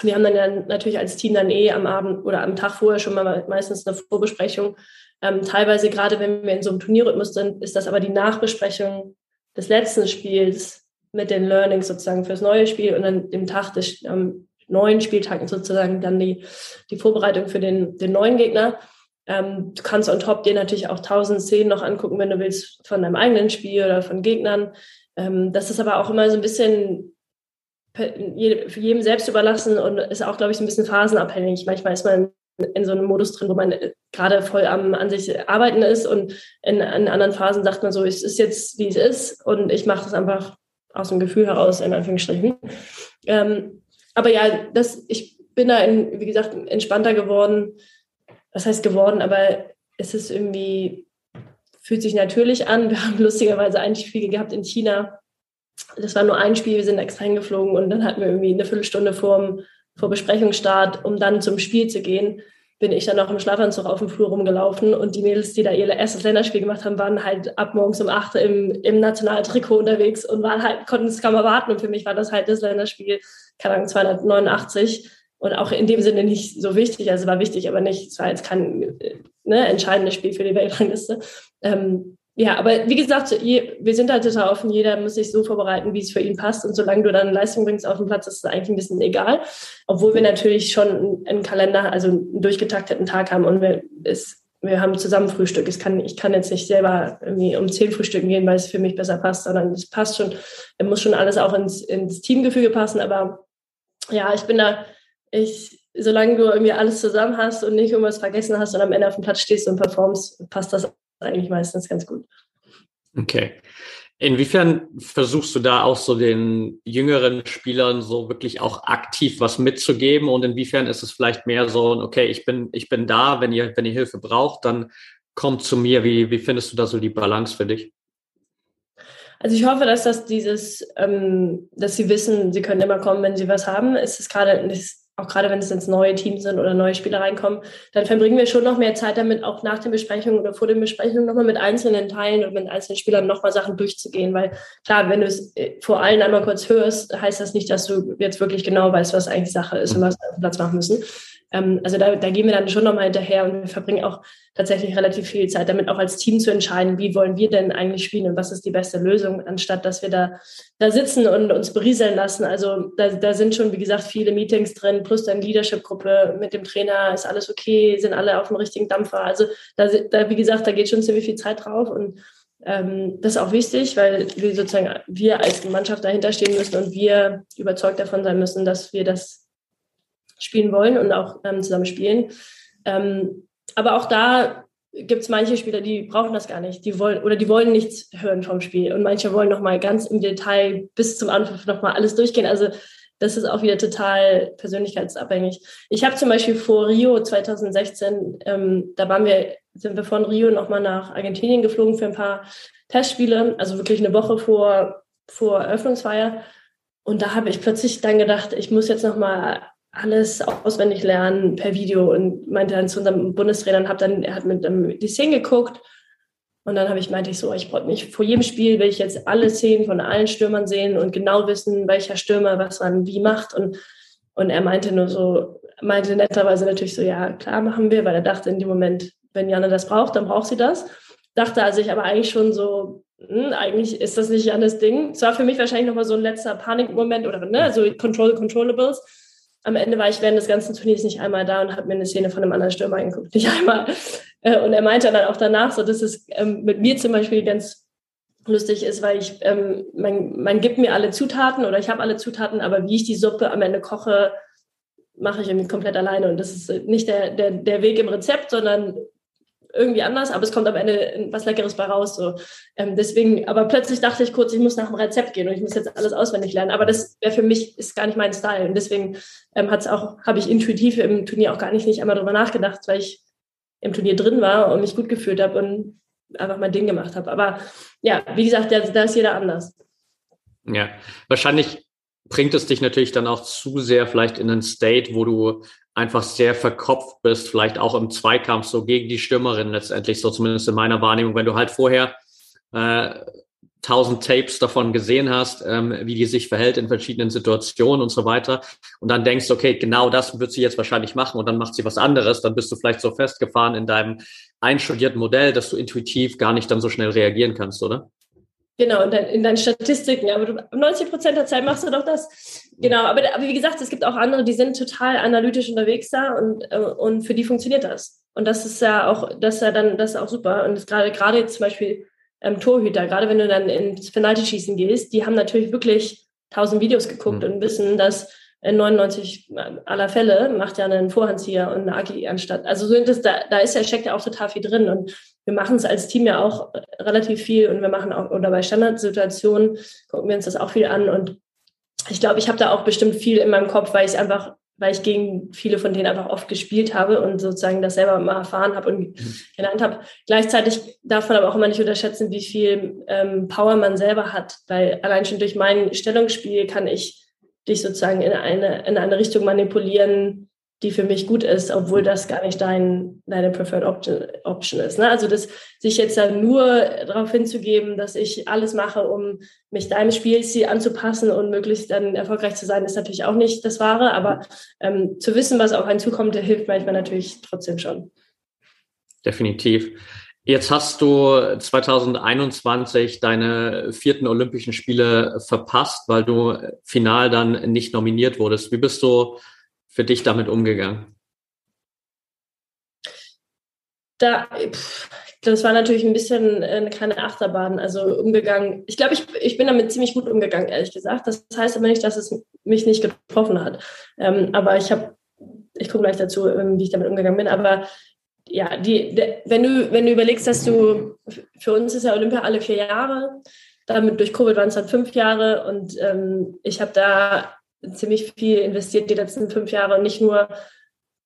Wir haben dann ja natürlich als Team dann eh am Abend oder am Tag vorher schon mal meistens eine Vorbesprechung. Ähm, teilweise gerade wenn wir in so einem Turnierrhythmus sind, ist das aber die Nachbesprechung des letzten Spiels mit den Learnings sozusagen fürs neue Spiel und dann dem Tag des ähm, neuen Spieltagen sozusagen dann die, die Vorbereitung für den, den neuen Gegner. Ähm, du kannst on top dir natürlich auch tausend Szenen noch angucken, wenn du willst, von deinem eigenen Spiel oder von Gegnern. Ähm, das ist aber auch immer so ein bisschen jedem selbst überlassen und ist auch, glaube ich, ein bisschen phasenabhängig. Manchmal ist man in so einem Modus drin, wo man äh, gerade voll am an sich arbeiten ist und in, in anderen Phasen sagt man so, es ist jetzt, wie es ist und ich mache das einfach aus dem Gefühl heraus, in Anführungsstrichen. Ähm, aber ja, das, ich bin da, in, wie gesagt, entspannter geworden. Was heißt geworden? Aber es ist irgendwie, fühlt sich natürlich an. Wir haben lustigerweise ein Spiel gehabt in China. Das war nur ein Spiel, wir sind extra hingeflogen und dann hatten wir irgendwie eine Viertelstunde vor, vor Besprechungsstart, um dann zum Spiel zu gehen bin ich dann auch im Schlafanzug auf dem Flur rumgelaufen und die Mädels, die da ihr erstes Länderspiel gemacht haben, waren halt ab morgens um acht im, im Nationaltrikot unterwegs und waren halt, konnten es kaum erwarten. Und für mich war das halt das Länderspiel, keine Ahnung, 289 und auch in dem Sinne nicht so wichtig. Also war wichtig, aber nicht, es war jetzt kein ne, entscheidendes Spiel für die Weltrangliste. Ähm, ja, aber wie gesagt, wir sind halt total offen. Jeder muss sich so vorbereiten, wie es für ihn passt. Und solange du dann Leistung bringst auf dem Platz, ist es eigentlich ein bisschen egal. Obwohl wir natürlich schon einen Kalender, also einen durchgetakteten Tag haben und wir, es, wir haben zusammen Frühstück. Ich kann, ich kann jetzt nicht selber irgendwie um zehn Frühstücken gehen, weil es für mich besser passt, sondern es passt schon, es muss schon alles auch ins, ins Teamgefüge passen. Aber ja, ich bin da, ich, solange du irgendwie alles zusammen hast und nicht irgendwas vergessen hast und am Ende auf dem Platz stehst und performst, passt das eigentlich meistens ganz gut. Okay. Inwiefern versuchst du da auch so den jüngeren Spielern so wirklich auch aktiv was mitzugeben und inwiefern ist es vielleicht mehr so, okay, ich bin, ich bin da, wenn ihr, wenn ihr Hilfe braucht, dann kommt zu mir. Wie, wie findest du da so die Balance für dich? Also ich hoffe, dass das dieses, ähm, dass sie wissen, sie können immer kommen, wenn sie was haben. Es ist gerade, auch gerade wenn es ins neue Team sind oder neue Spieler reinkommen, dann verbringen wir schon noch mehr Zeit damit, auch nach den Besprechungen oder vor den Besprechungen nochmal mit einzelnen Teilen und mit einzelnen Spielern nochmal Sachen durchzugehen. Weil klar, wenn du es äh, vor allen einmal kurz hörst, heißt das nicht, dass du jetzt wirklich genau weißt, was eigentlich Sache ist und was wir auf dem Platz machen müssen. Ähm, also da, da gehen wir dann schon nochmal hinterher und wir verbringen auch tatsächlich relativ viel Zeit damit, auch als Team zu entscheiden, wie wollen wir denn eigentlich spielen und was ist die beste Lösung, anstatt dass wir da, da sitzen und uns berieseln lassen. Also da, da sind schon, wie gesagt, viele Meetings drin, plus dann Leadership-Gruppe mit dem Trainer, ist alles okay, sind alle auf dem richtigen Dampfer. Also da, da wie gesagt, da geht schon ziemlich viel Zeit drauf und ähm, das ist auch wichtig, weil wir sozusagen, wir als Mannschaft dahinter stehen müssen und wir überzeugt davon sein müssen, dass wir das spielen wollen und auch ähm, zusammen spielen. Ähm, aber auch da gibt es manche Spieler, die brauchen das gar nicht. Die wollen oder die wollen nichts hören vom Spiel. Und manche wollen nochmal ganz im Detail bis zum Anfang nochmal alles durchgehen. Also das ist auch wieder total persönlichkeitsabhängig. Ich habe zum Beispiel vor Rio 2016, ähm, da waren wir, sind wir von Rio nochmal nach Argentinien geflogen für ein paar Testspiele, also wirklich eine Woche vor, vor Eröffnungsfeier. Und da habe ich plötzlich dann gedacht, ich muss jetzt nochmal alles auswendig lernen per Video und meinte dann zu unserem Bundestrainer und habe dann, er hat mit ähm, die Szenen geguckt und dann habe ich meinte ich so, ich brauche nicht vor jedem Spiel will ich jetzt alle Szenen von allen Stürmern sehen und genau wissen, welcher Stürmer was wann wie macht und und er meinte nur so, meinte netterweise natürlich so, ja, klar machen wir, weil er dachte in dem Moment, wenn Janne das braucht, dann braucht sie das. Dachte also ich aber eigentlich schon so, hm, eigentlich ist das nicht Jannes Ding. Es war für mich wahrscheinlich nochmal so ein letzter Panikmoment oder ne, so Control Controllables. Am Ende war ich während des ganzen Turniers nicht einmal da und habe mir eine Szene von einem anderen Stürmer angeguckt. Nicht einmal. Äh, und er meinte dann auch danach so, dass es ähm, mit mir zum Beispiel ganz lustig ist, weil ich, ähm, man, man gibt mir alle Zutaten oder ich habe alle Zutaten, aber wie ich die Suppe am Ende koche, mache ich irgendwie komplett alleine. Und das ist nicht der, der, der Weg im Rezept, sondern irgendwie anders, aber es kommt am Ende was Leckeres bei raus. So. Ähm, deswegen, aber plötzlich dachte ich kurz, ich muss nach dem Rezept gehen und ich muss jetzt alles auswendig lernen. Aber das wäre für mich ist gar nicht mein Style. Und deswegen ähm, hat's auch, habe ich intuitiv im Turnier auch gar nicht, nicht einmal drüber nachgedacht, weil ich im Turnier drin war und mich gut gefühlt habe und einfach mein Ding gemacht habe. Aber ja, wie gesagt, da, da ist jeder anders. Ja, wahrscheinlich bringt es dich natürlich dann auch zu sehr vielleicht in einen State, wo du einfach sehr verkopft bist, vielleicht auch im Zweikampf so gegen die Stürmerin letztendlich, so zumindest in meiner Wahrnehmung, wenn du halt vorher äh, tausend Tapes davon gesehen hast, ähm, wie die sich verhält in verschiedenen Situationen und so weiter und dann denkst, okay, genau das wird sie jetzt wahrscheinlich machen und dann macht sie was anderes, dann bist du vielleicht so festgefahren in deinem einstudierten Modell, dass du intuitiv gar nicht dann so schnell reagieren kannst, oder? Genau, in, dein, in deinen Statistiken. Aber du, 90 Prozent der Zeit machst du doch das. Genau, aber, aber wie gesagt, es gibt auch andere, die sind total analytisch unterwegs da und, äh, und für die funktioniert das. Und das ist ja auch, das ist ja dann, das ist auch super. Und gerade, gerade jetzt zum Beispiel ähm, Torhüter, gerade wenn du dann ins Penalty-Schießen gehst, die haben natürlich wirklich tausend Videos geguckt mhm. und wissen, dass in 99 aller Fälle macht ja einen Vorhandzieher und eine Agi anstatt. Also so das, da, da ist ja, steckt ja auch total viel drin. Und wir machen es als Team ja auch relativ viel und wir machen auch, oder bei Standardsituationen gucken wir uns das auch viel an. Und ich glaube, ich habe da auch bestimmt viel in meinem Kopf, weil ich einfach, weil ich gegen viele von denen einfach oft gespielt habe und sozusagen das selber mal erfahren habe und mhm. gelernt habe. Gleichzeitig darf man aber auch immer nicht unterschätzen, wie viel ähm, Power man selber hat, weil allein schon durch mein Stellungsspiel kann ich dich sozusagen in eine, in eine Richtung manipulieren, die für mich gut ist, obwohl das gar nicht dein, deine Preferred Option, Option ist. Ne? Also das, sich jetzt dann nur darauf hinzugeben, dass ich alles mache, um mich deinem Spielstil anzupassen und möglichst dann erfolgreich zu sein, ist natürlich auch nicht das Wahre. Aber ähm, zu wissen, was auf einen zukommt, hilft manchmal natürlich trotzdem schon. Definitiv. Jetzt hast du 2021 deine vierten Olympischen Spiele verpasst, weil du final dann nicht nominiert wurdest. Wie bist du für dich damit umgegangen? Da, das war natürlich ein bisschen eine kleine Achterbahn, also umgegangen. Ich glaube, ich, ich bin damit ziemlich gut umgegangen, ehrlich gesagt. Das heißt aber nicht, dass es mich nicht getroffen hat. Ähm, aber ich habe, ich komme gleich dazu, ähm, wie ich damit umgegangen bin. Aber ja, die, de, wenn du, wenn du überlegst, dass du, für uns ist ja Olympia alle vier Jahre, damit durch Covid waren es dann fünf Jahre und ähm, ich habe da ziemlich viel investiert die letzten fünf Jahre, nicht nur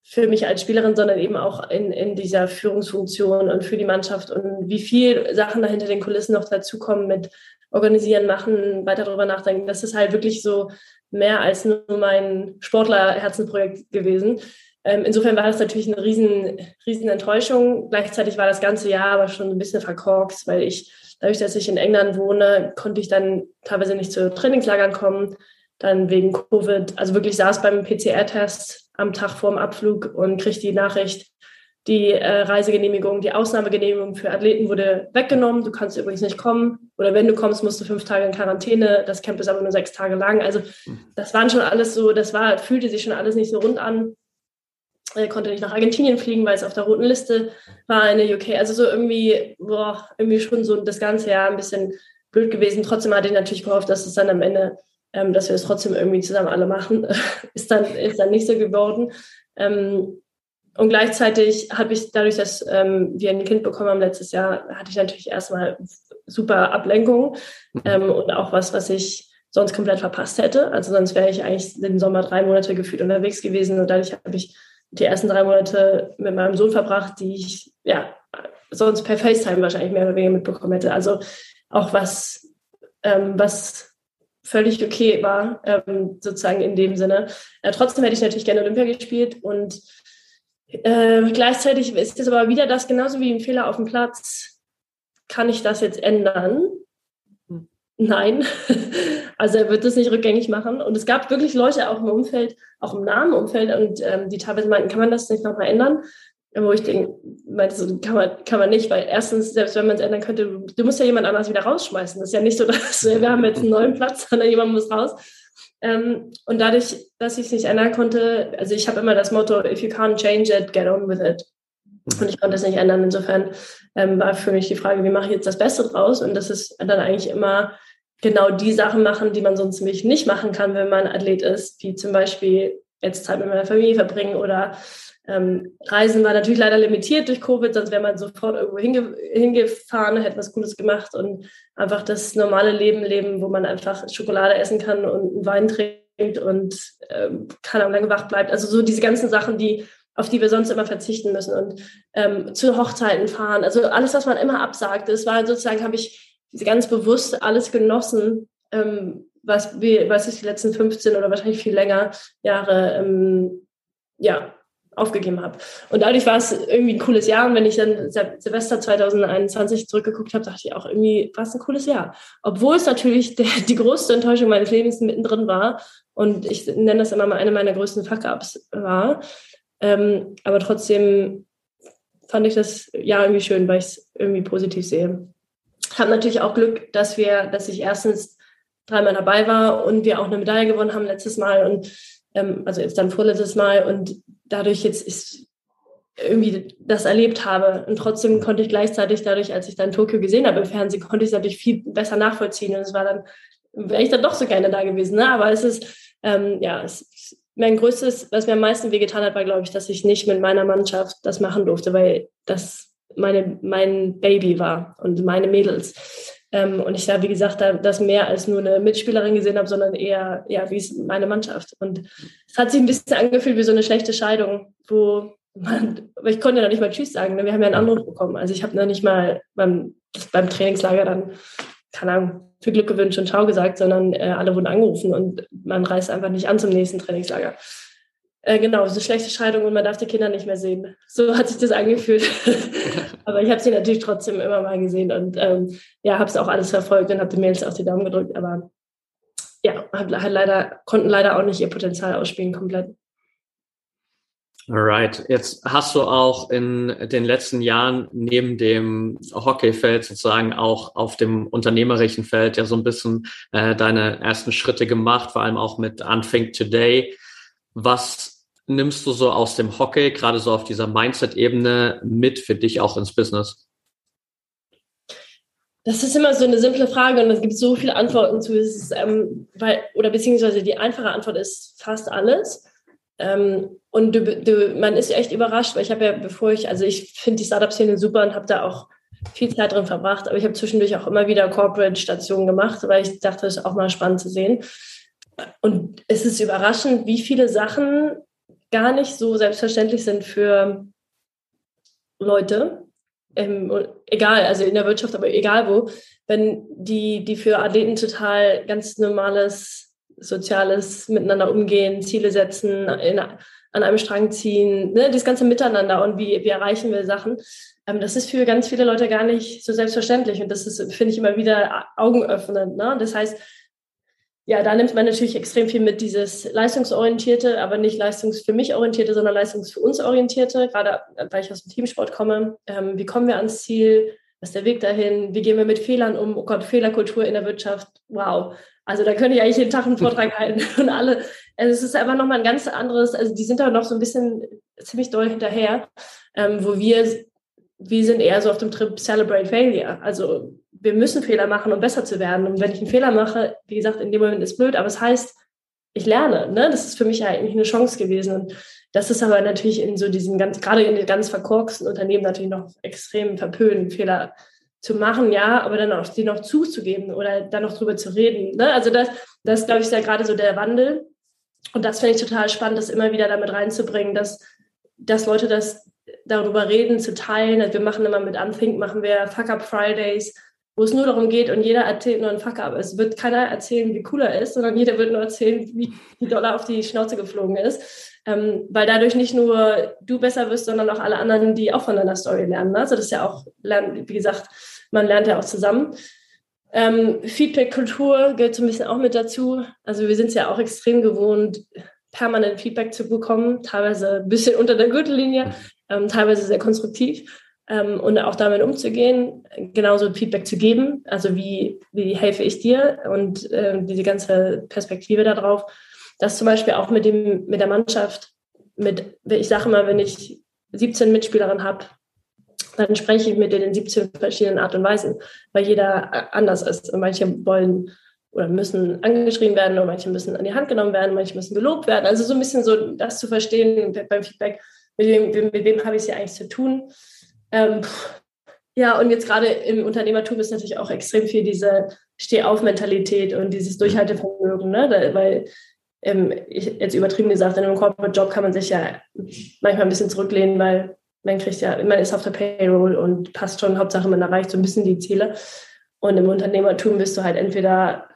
für mich als Spielerin, sondern eben auch in, in dieser Führungsfunktion und für die Mannschaft und wie viel Sachen da hinter den Kulissen noch dazukommen mit organisieren, machen, weiter darüber nachdenken. Das ist halt wirklich so mehr als nur mein Sportler-Herzenprojekt gewesen. Ähm, insofern war das natürlich eine riesen, riesen Enttäuschung. Gleichzeitig war das ganze Jahr aber schon ein bisschen verkorkst, weil ich, dadurch, dass ich in England wohne, konnte ich dann teilweise nicht zu Trainingslagern kommen dann wegen Covid, also wirklich saß beim PCR-Test am Tag vor dem Abflug und kriegte die Nachricht, die äh, Reisegenehmigung, die Ausnahmegenehmigung für Athleten wurde weggenommen. Du kannst übrigens nicht kommen. Oder wenn du kommst, musst du fünf Tage in Quarantäne. Das Camp ist aber nur sechs Tage lang. Also das waren schon alles so, das war, fühlte sich schon alles nicht so rund an. Er konnte nicht nach Argentinien fliegen, weil es auf der roten Liste war in der UK. Also so irgendwie, boah, irgendwie schon so das ganze Jahr ein bisschen blöd gewesen. Trotzdem hatte ich natürlich gehofft, dass es dann am Ende ähm, dass wir es trotzdem irgendwie zusammen alle machen, ist dann, ist dann nicht so geworden. Ähm, und gleichzeitig habe ich dadurch, dass ähm, wir ein Kind bekommen haben letztes Jahr, hatte ich natürlich erstmal super Ablenkung mhm. ähm, und auch was, was ich sonst komplett verpasst hätte. Also sonst wäre ich eigentlich den Sommer drei Monate gefühlt unterwegs gewesen und dadurch habe ich die ersten drei Monate mit meinem Sohn verbracht, die ich ja sonst per FaceTime wahrscheinlich mehr oder weniger mitbekommen hätte. Also auch was, ähm, was völlig okay war, ähm, sozusagen in dem Sinne. Äh, trotzdem hätte ich natürlich gerne Olympia gespielt und äh, gleichzeitig ist es aber wieder das, genauso wie ein Fehler auf dem Platz, kann ich das jetzt ändern? Nein. Also er wird das nicht rückgängig machen. Und es gab wirklich Leute auch im Umfeld, auch im nahen Umfeld, und ähm, die teilweise meinten, kann man das nicht nochmal ändern? Wo ich denke, meinte so, kann man, kann man nicht, weil erstens, selbst wenn man es ändern könnte, du, du musst ja jemand anders wieder rausschmeißen. Das ist ja nicht so, dass wir haben jetzt einen neuen Platz, sondern jemand muss raus. Ähm, und dadurch, dass ich es nicht ändern konnte, also ich habe immer das Motto, if you can't change it, get on with it. Und ich konnte es nicht ändern. Insofern ähm, war für mich die Frage, wie mache ich jetzt das Beste draus? Und das ist dann eigentlich immer genau die Sachen machen, die man sonst nämlich nicht machen kann, wenn man Athlet ist, wie zum Beispiel jetzt Zeit mit meiner Familie verbringen oder ähm, Reisen war natürlich leider limitiert durch Covid, sonst wäre man sofort irgendwo hinge hingefahren, hätte was Gutes gemacht und einfach das normale Leben leben, wo man einfach Schokolade essen kann und Wein trinkt und ähm, keine Ahnung, lange wach bleibt. Also so diese ganzen Sachen, die auf die wir sonst immer verzichten müssen und ähm, zu Hochzeiten fahren. Also alles, was man immer absagt. Es war sozusagen, habe ich ganz bewusst alles genossen, ähm, was, wir, was ich die letzten 15 oder wahrscheinlich viel länger Jahre ähm, ja, aufgegeben habe. Und dadurch war es irgendwie ein cooles Jahr. Und wenn ich dann Silvester 2021 zurückgeguckt habe, dachte ich auch irgendwie, war es ein cooles Jahr. Obwohl es natürlich der, die größte Enttäuschung meines Lebens mittendrin war. Und ich nenne das immer mal eine meiner größten Fuck-Ups war. Ähm, aber trotzdem fand ich das ja irgendwie schön, weil ich es irgendwie positiv sehe. Ich habe natürlich auch Glück, dass wir, dass ich erstens dreimal dabei war und wir auch eine Medaille gewonnen haben letztes Mal und ähm, also jetzt dann vorletztes Mal und dadurch jetzt ist irgendwie das erlebt habe. Und trotzdem konnte ich gleichzeitig dadurch, als ich dann Tokio gesehen habe im Fernsehen, konnte ich es natürlich viel besser nachvollziehen. Und es war dann, wäre ich dann doch so gerne da gewesen. Ne? Aber es ist, ähm, ja, es mein größtes, was mir am meisten wehgetan hat, war, glaube ich, dass ich nicht mit meiner Mannschaft das machen durfte, weil das meine, mein Baby war und meine Mädels. Ähm, und ich da, wie gesagt, da, das mehr als nur eine Mitspielerin gesehen habe, sondern eher, ja, wie es meine Mannschaft. Und es hat sich ein bisschen angefühlt wie so eine schlechte Scheidung, wo man, ich konnte ja noch nicht mal Tschüss sagen. Ne? Wir haben ja einen Anruf bekommen. Also ich habe noch nicht mal beim, beim Trainingslager dann, keine Ahnung, viel Glück gewünscht und Ciao gesagt, sondern äh, alle wurden angerufen und man reist einfach nicht an zum nächsten Trainingslager. Äh, genau, so schlechte Scheidung und man darf die Kinder nicht mehr sehen. So hat sich das angefühlt. Aber ich habe sie natürlich trotzdem immer mal gesehen und ähm, ja, habe es auch alles verfolgt und habe den Mails auch die Daumen gedrückt. Aber ja, hat, hat leider, konnten leider auch nicht ihr Potenzial ausspielen komplett. Alright, jetzt hast du auch in den letzten Jahren neben dem Hockeyfeld sozusagen auch auf dem unternehmerischen Feld ja so ein bisschen äh, deine ersten Schritte gemacht, vor allem auch mit Unthink Today. Was nimmst du so aus dem Hockey, gerade so auf dieser Mindset-Ebene, mit für dich auch ins Business? Das ist immer so eine simple Frage und es gibt so viele Antworten zu. Ist, ähm, weil, oder beziehungsweise die einfache Antwort ist fast alles. Ähm, und du, du, man ist echt überrascht, weil ich habe ja, bevor ich, also ich finde die Startup-Szene super und habe da auch viel Zeit drin verbracht, aber ich habe zwischendurch auch immer wieder Corporate-Stationen gemacht, weil ich dachte, es ist auch mal spannend zu sehen. Und es ist überraschend, wie viele Sachen gar nicht so selbstverständlich sind für Leute. Ähm, egal, also in der Wirtschaft, aber egal wo, wenn die, die für Athleten total ganz normales soziales Miteinander umgehen, Ziele setzen, in, an einem Strang ziehen, ne, das ganze Miteinander und wie, wie erreichen wir Sachen. Ähm, das ist für ganz viele Leute gar nicht so selbstverständlich und das ist, finde ich, immer wieder augenöffnend. Ne? Das heißt, ja, da nimmt man natürlich extrem viel mit, dieses leistungsorientierte, aber nicht leistungs für mich orientierte, sondern leistungs für uns orientierte, gerade weil ich aus dem Teamsport komme. Ähm, wie kommen wir ans Ziel? Was ist der Weg dahin? Wie gehen wir mit Fehlern um? Oh Gott, Fehlerkultur in der Wirtschaft. Wow. Also da könnte ich eigentlich jeden Tag einen Vortrag halten und alle. Also es ist einfach nochmal ein ganz anderes, also die sind da noch so ein bisschen ziemlich doll hinterher, ähm, wo wir, wir sind eher so auf dem Trip Celebrate Failure. Also wir müssen Fehler machen, um besser zu werden. Und wenn ich einen Fehler mache, wie gesagt, in dem Moment ist blöd, aber es heißt, ich lerne. Ne? Das ist für mich ja eigentlich eine Chance gewesen. Und das ist aber natürlich in so diesen ganz, gerade in den ganz verkorksten Unternehmen natürlich noch extrem verpönt, Fehler zu machen, ja, aber dann auch die noch zuzugeben oder dann noch drüber zu reden. Ne? Also das, das glaube ich, ist ja gerade so der Wandel. Und das finde ich total spannend, das immer wieder damit reinzubringen, dass, dass Leute das darüber reden, zu teilen. Also wir machen immer mit Unthink, machen wir Fuck-Up Fridays, wo es nur darum geht und jeder erzählt nur ein Fuck-Up. Es wird keiner erzählen, wie cool er ist, sondern jeder wird nur erzählen, wie, wie doll er auf die Schnauze geflogen ist. Ähm, weil dadurch nicht nur du besser wirst, sondern auch alle anderen, die auch von deiner Story lernen. Also das ist ja auch, wie gesagt, man lernt ja auch zusammen. Ähm, Feedback-Kultur gehört so ein bisschen auch mit dazu. Also wir sind es ja auch extrem gewohnt, permanent Feedback zu bekommen, teilweise ein bisschen unter der Gürtellinie, ähm, teilweise sehr konstruktiv. Ähm, und auch damit umzugehen, genauso Feedback zu geben, also wie, wie helfe ich dir und äh, diese ganze Perspektive darauf. Das zum Beispiel auch mit, dem, mit der Mannschaft, mit, ich sage mal, wenn ich 17 Mitspielerinnen habe, dann spreche ich mit denen in 17 verschiedenen Art und Weisen, weil jeder anders ist. Und manche wollen oder müssen angeschrieben werden oder manche müssen an die Hand genommen werden, manche müssen gelobt werden. Also so ein bisschen so das zu verstehen beim Feedback, mit wem, mit wem habe ich es hier eigentlich zu tun. Ähm, ja, und jetzt gerade im Unternehmertum ist natürlich auch extrem viel diese Steh-auf-Mentalität und dieses Durchhaltevermögen, ne? weil ähm, ich, jetzt übertrieben gesagt, in einem Corporate-Job kann man sich ja manchmal ein bisschen zurücklehnen, weil man kriegt ja, man ist auf der Payroll und passt schon, Hauptsache man erreicht so ein bisschen die Ziele. Und im Unternehmertum bist du halt entweder,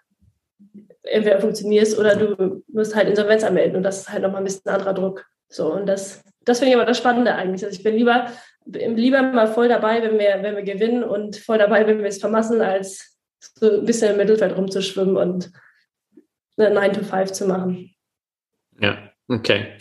entweder funktionierst oder du musst halt Insolvenz anmelden und das ist halt nochmal ein bisschen anderer Druck. So, und das, das finde ich aber das Spannende eigentlich. Also ich bin lieber, lieber mal voll dabei, wenn wir, wenn wir gewinnen und voll dabei, wenn wir es vermassen, als so ein bisschen im Mittelfeld rumzuschwimmen und eine 9 to 5 zu machen. Ja, okay.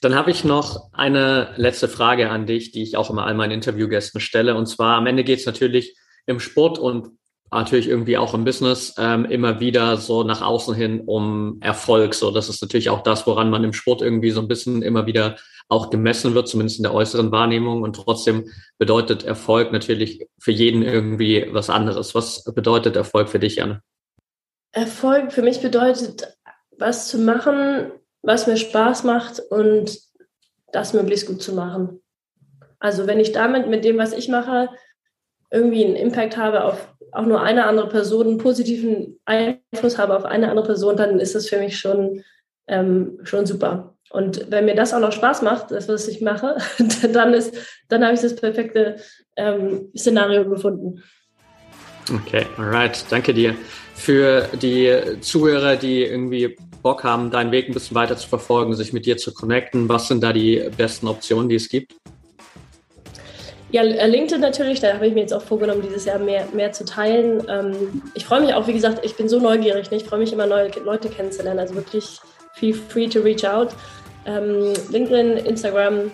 Dann habe ich noch eine letzte Frage an dich, die ich auch immer all meinen Interviewgästen stelle. Und zwar am Ende geht es natürlich im Sport und natürlich irgendwie auch im Business ähm, immer wieder so nach außen hin um Erfolg. So, das ist natürlich auch das, woran man im Sport irgendwie so ein bisschen immer wieder auch gemessen wird, zumindest in der äußeren Wahrnehmung. Und trotzdem bedeutet Erfolg natürlich für jeden irgendwie was anderes. Was bedeutet Erfolg für dich, Janne? Erfolg für mich bedeutet, was zu machen, was mir Spaß macht und das möglichst gut zu machen. Also wenn ich damit mit dem, was ich mache, irgendwie einen Impact habe auf auch nur eine andere Person, einen positiven Einfluss habe auf eine andere Person, dann ist das für mich schon, ähm, schon super. Und wenn mir das auch noch Spaß macht, das, was ich mache, dann, ist, dann habe ich das perfekte ähm, Szenario gefunden. Okay, alright, danke dir. Für die Zuhörer, die irgendwie Bock haben, deinen Weg ein bisschen weiter zu verfolgen, sich mit dir zu connecten, was sind da die besten Optionen, die es gibt? Ja, LinkedIn natürlich, da habe ich mir jetzt auch vorgenommen, dieses Jahr mehr, mehr zu teilen. Ähm, ich freue mich auch, wie gesagt, ich bin so neugierig, ne? ich freue mich immer, neue Leute kennenzulernen. Also wirklich feel free to reach out. Ähm, LinkedIn, Instagram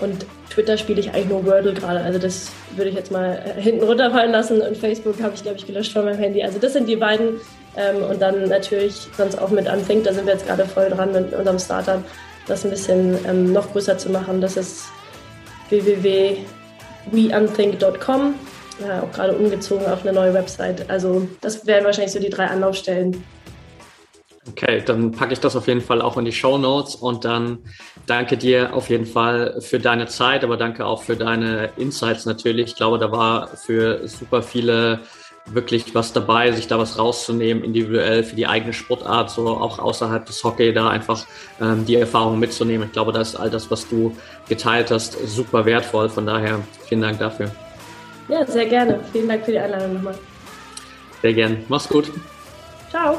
und Twitter spiele ich eigentlich nur Wordle gerade. Also das würde ich jetzt mal äh, hinten runterfallen lassen. Und Facebook habe ich, glaube ich, gelöscht von meinem Handy. Also das sind die beiden. Ähm, und dann natürlich sonst auch mit Unthink. Da sind wir jetzt gerade voll dran mit unserem Startup, das ein bisschen ähm, noch größer zu machen. Das ist www.weunthink.com. Ja, auch gerade umgezogen auf eine neue Website. Also das wären wahrscheinlich so die drei Anlaufstellen. Okay, dann packe ich das auf jeden Fall auch in die Show Notes und dann danke dir auf jeden Fall für deine Zeit, aber danke auch für deine Insights natürlich. Ich glaube, da war für super viele wirklich was dabei, sich da was rauszunehmen, individuell für die eigene Sportart, so auch außerhalb des Hockey da einfach ähm, die Erfahrung mitzunehmen. Ich glaube, das ist all das, was du geteilt hast, super wertvoll. Von daher vielen Dank dafür. Ja, sehr gerne. Vielen Dank für die Einladung nochmal. Sehr gern. Mach's gut. Ciao.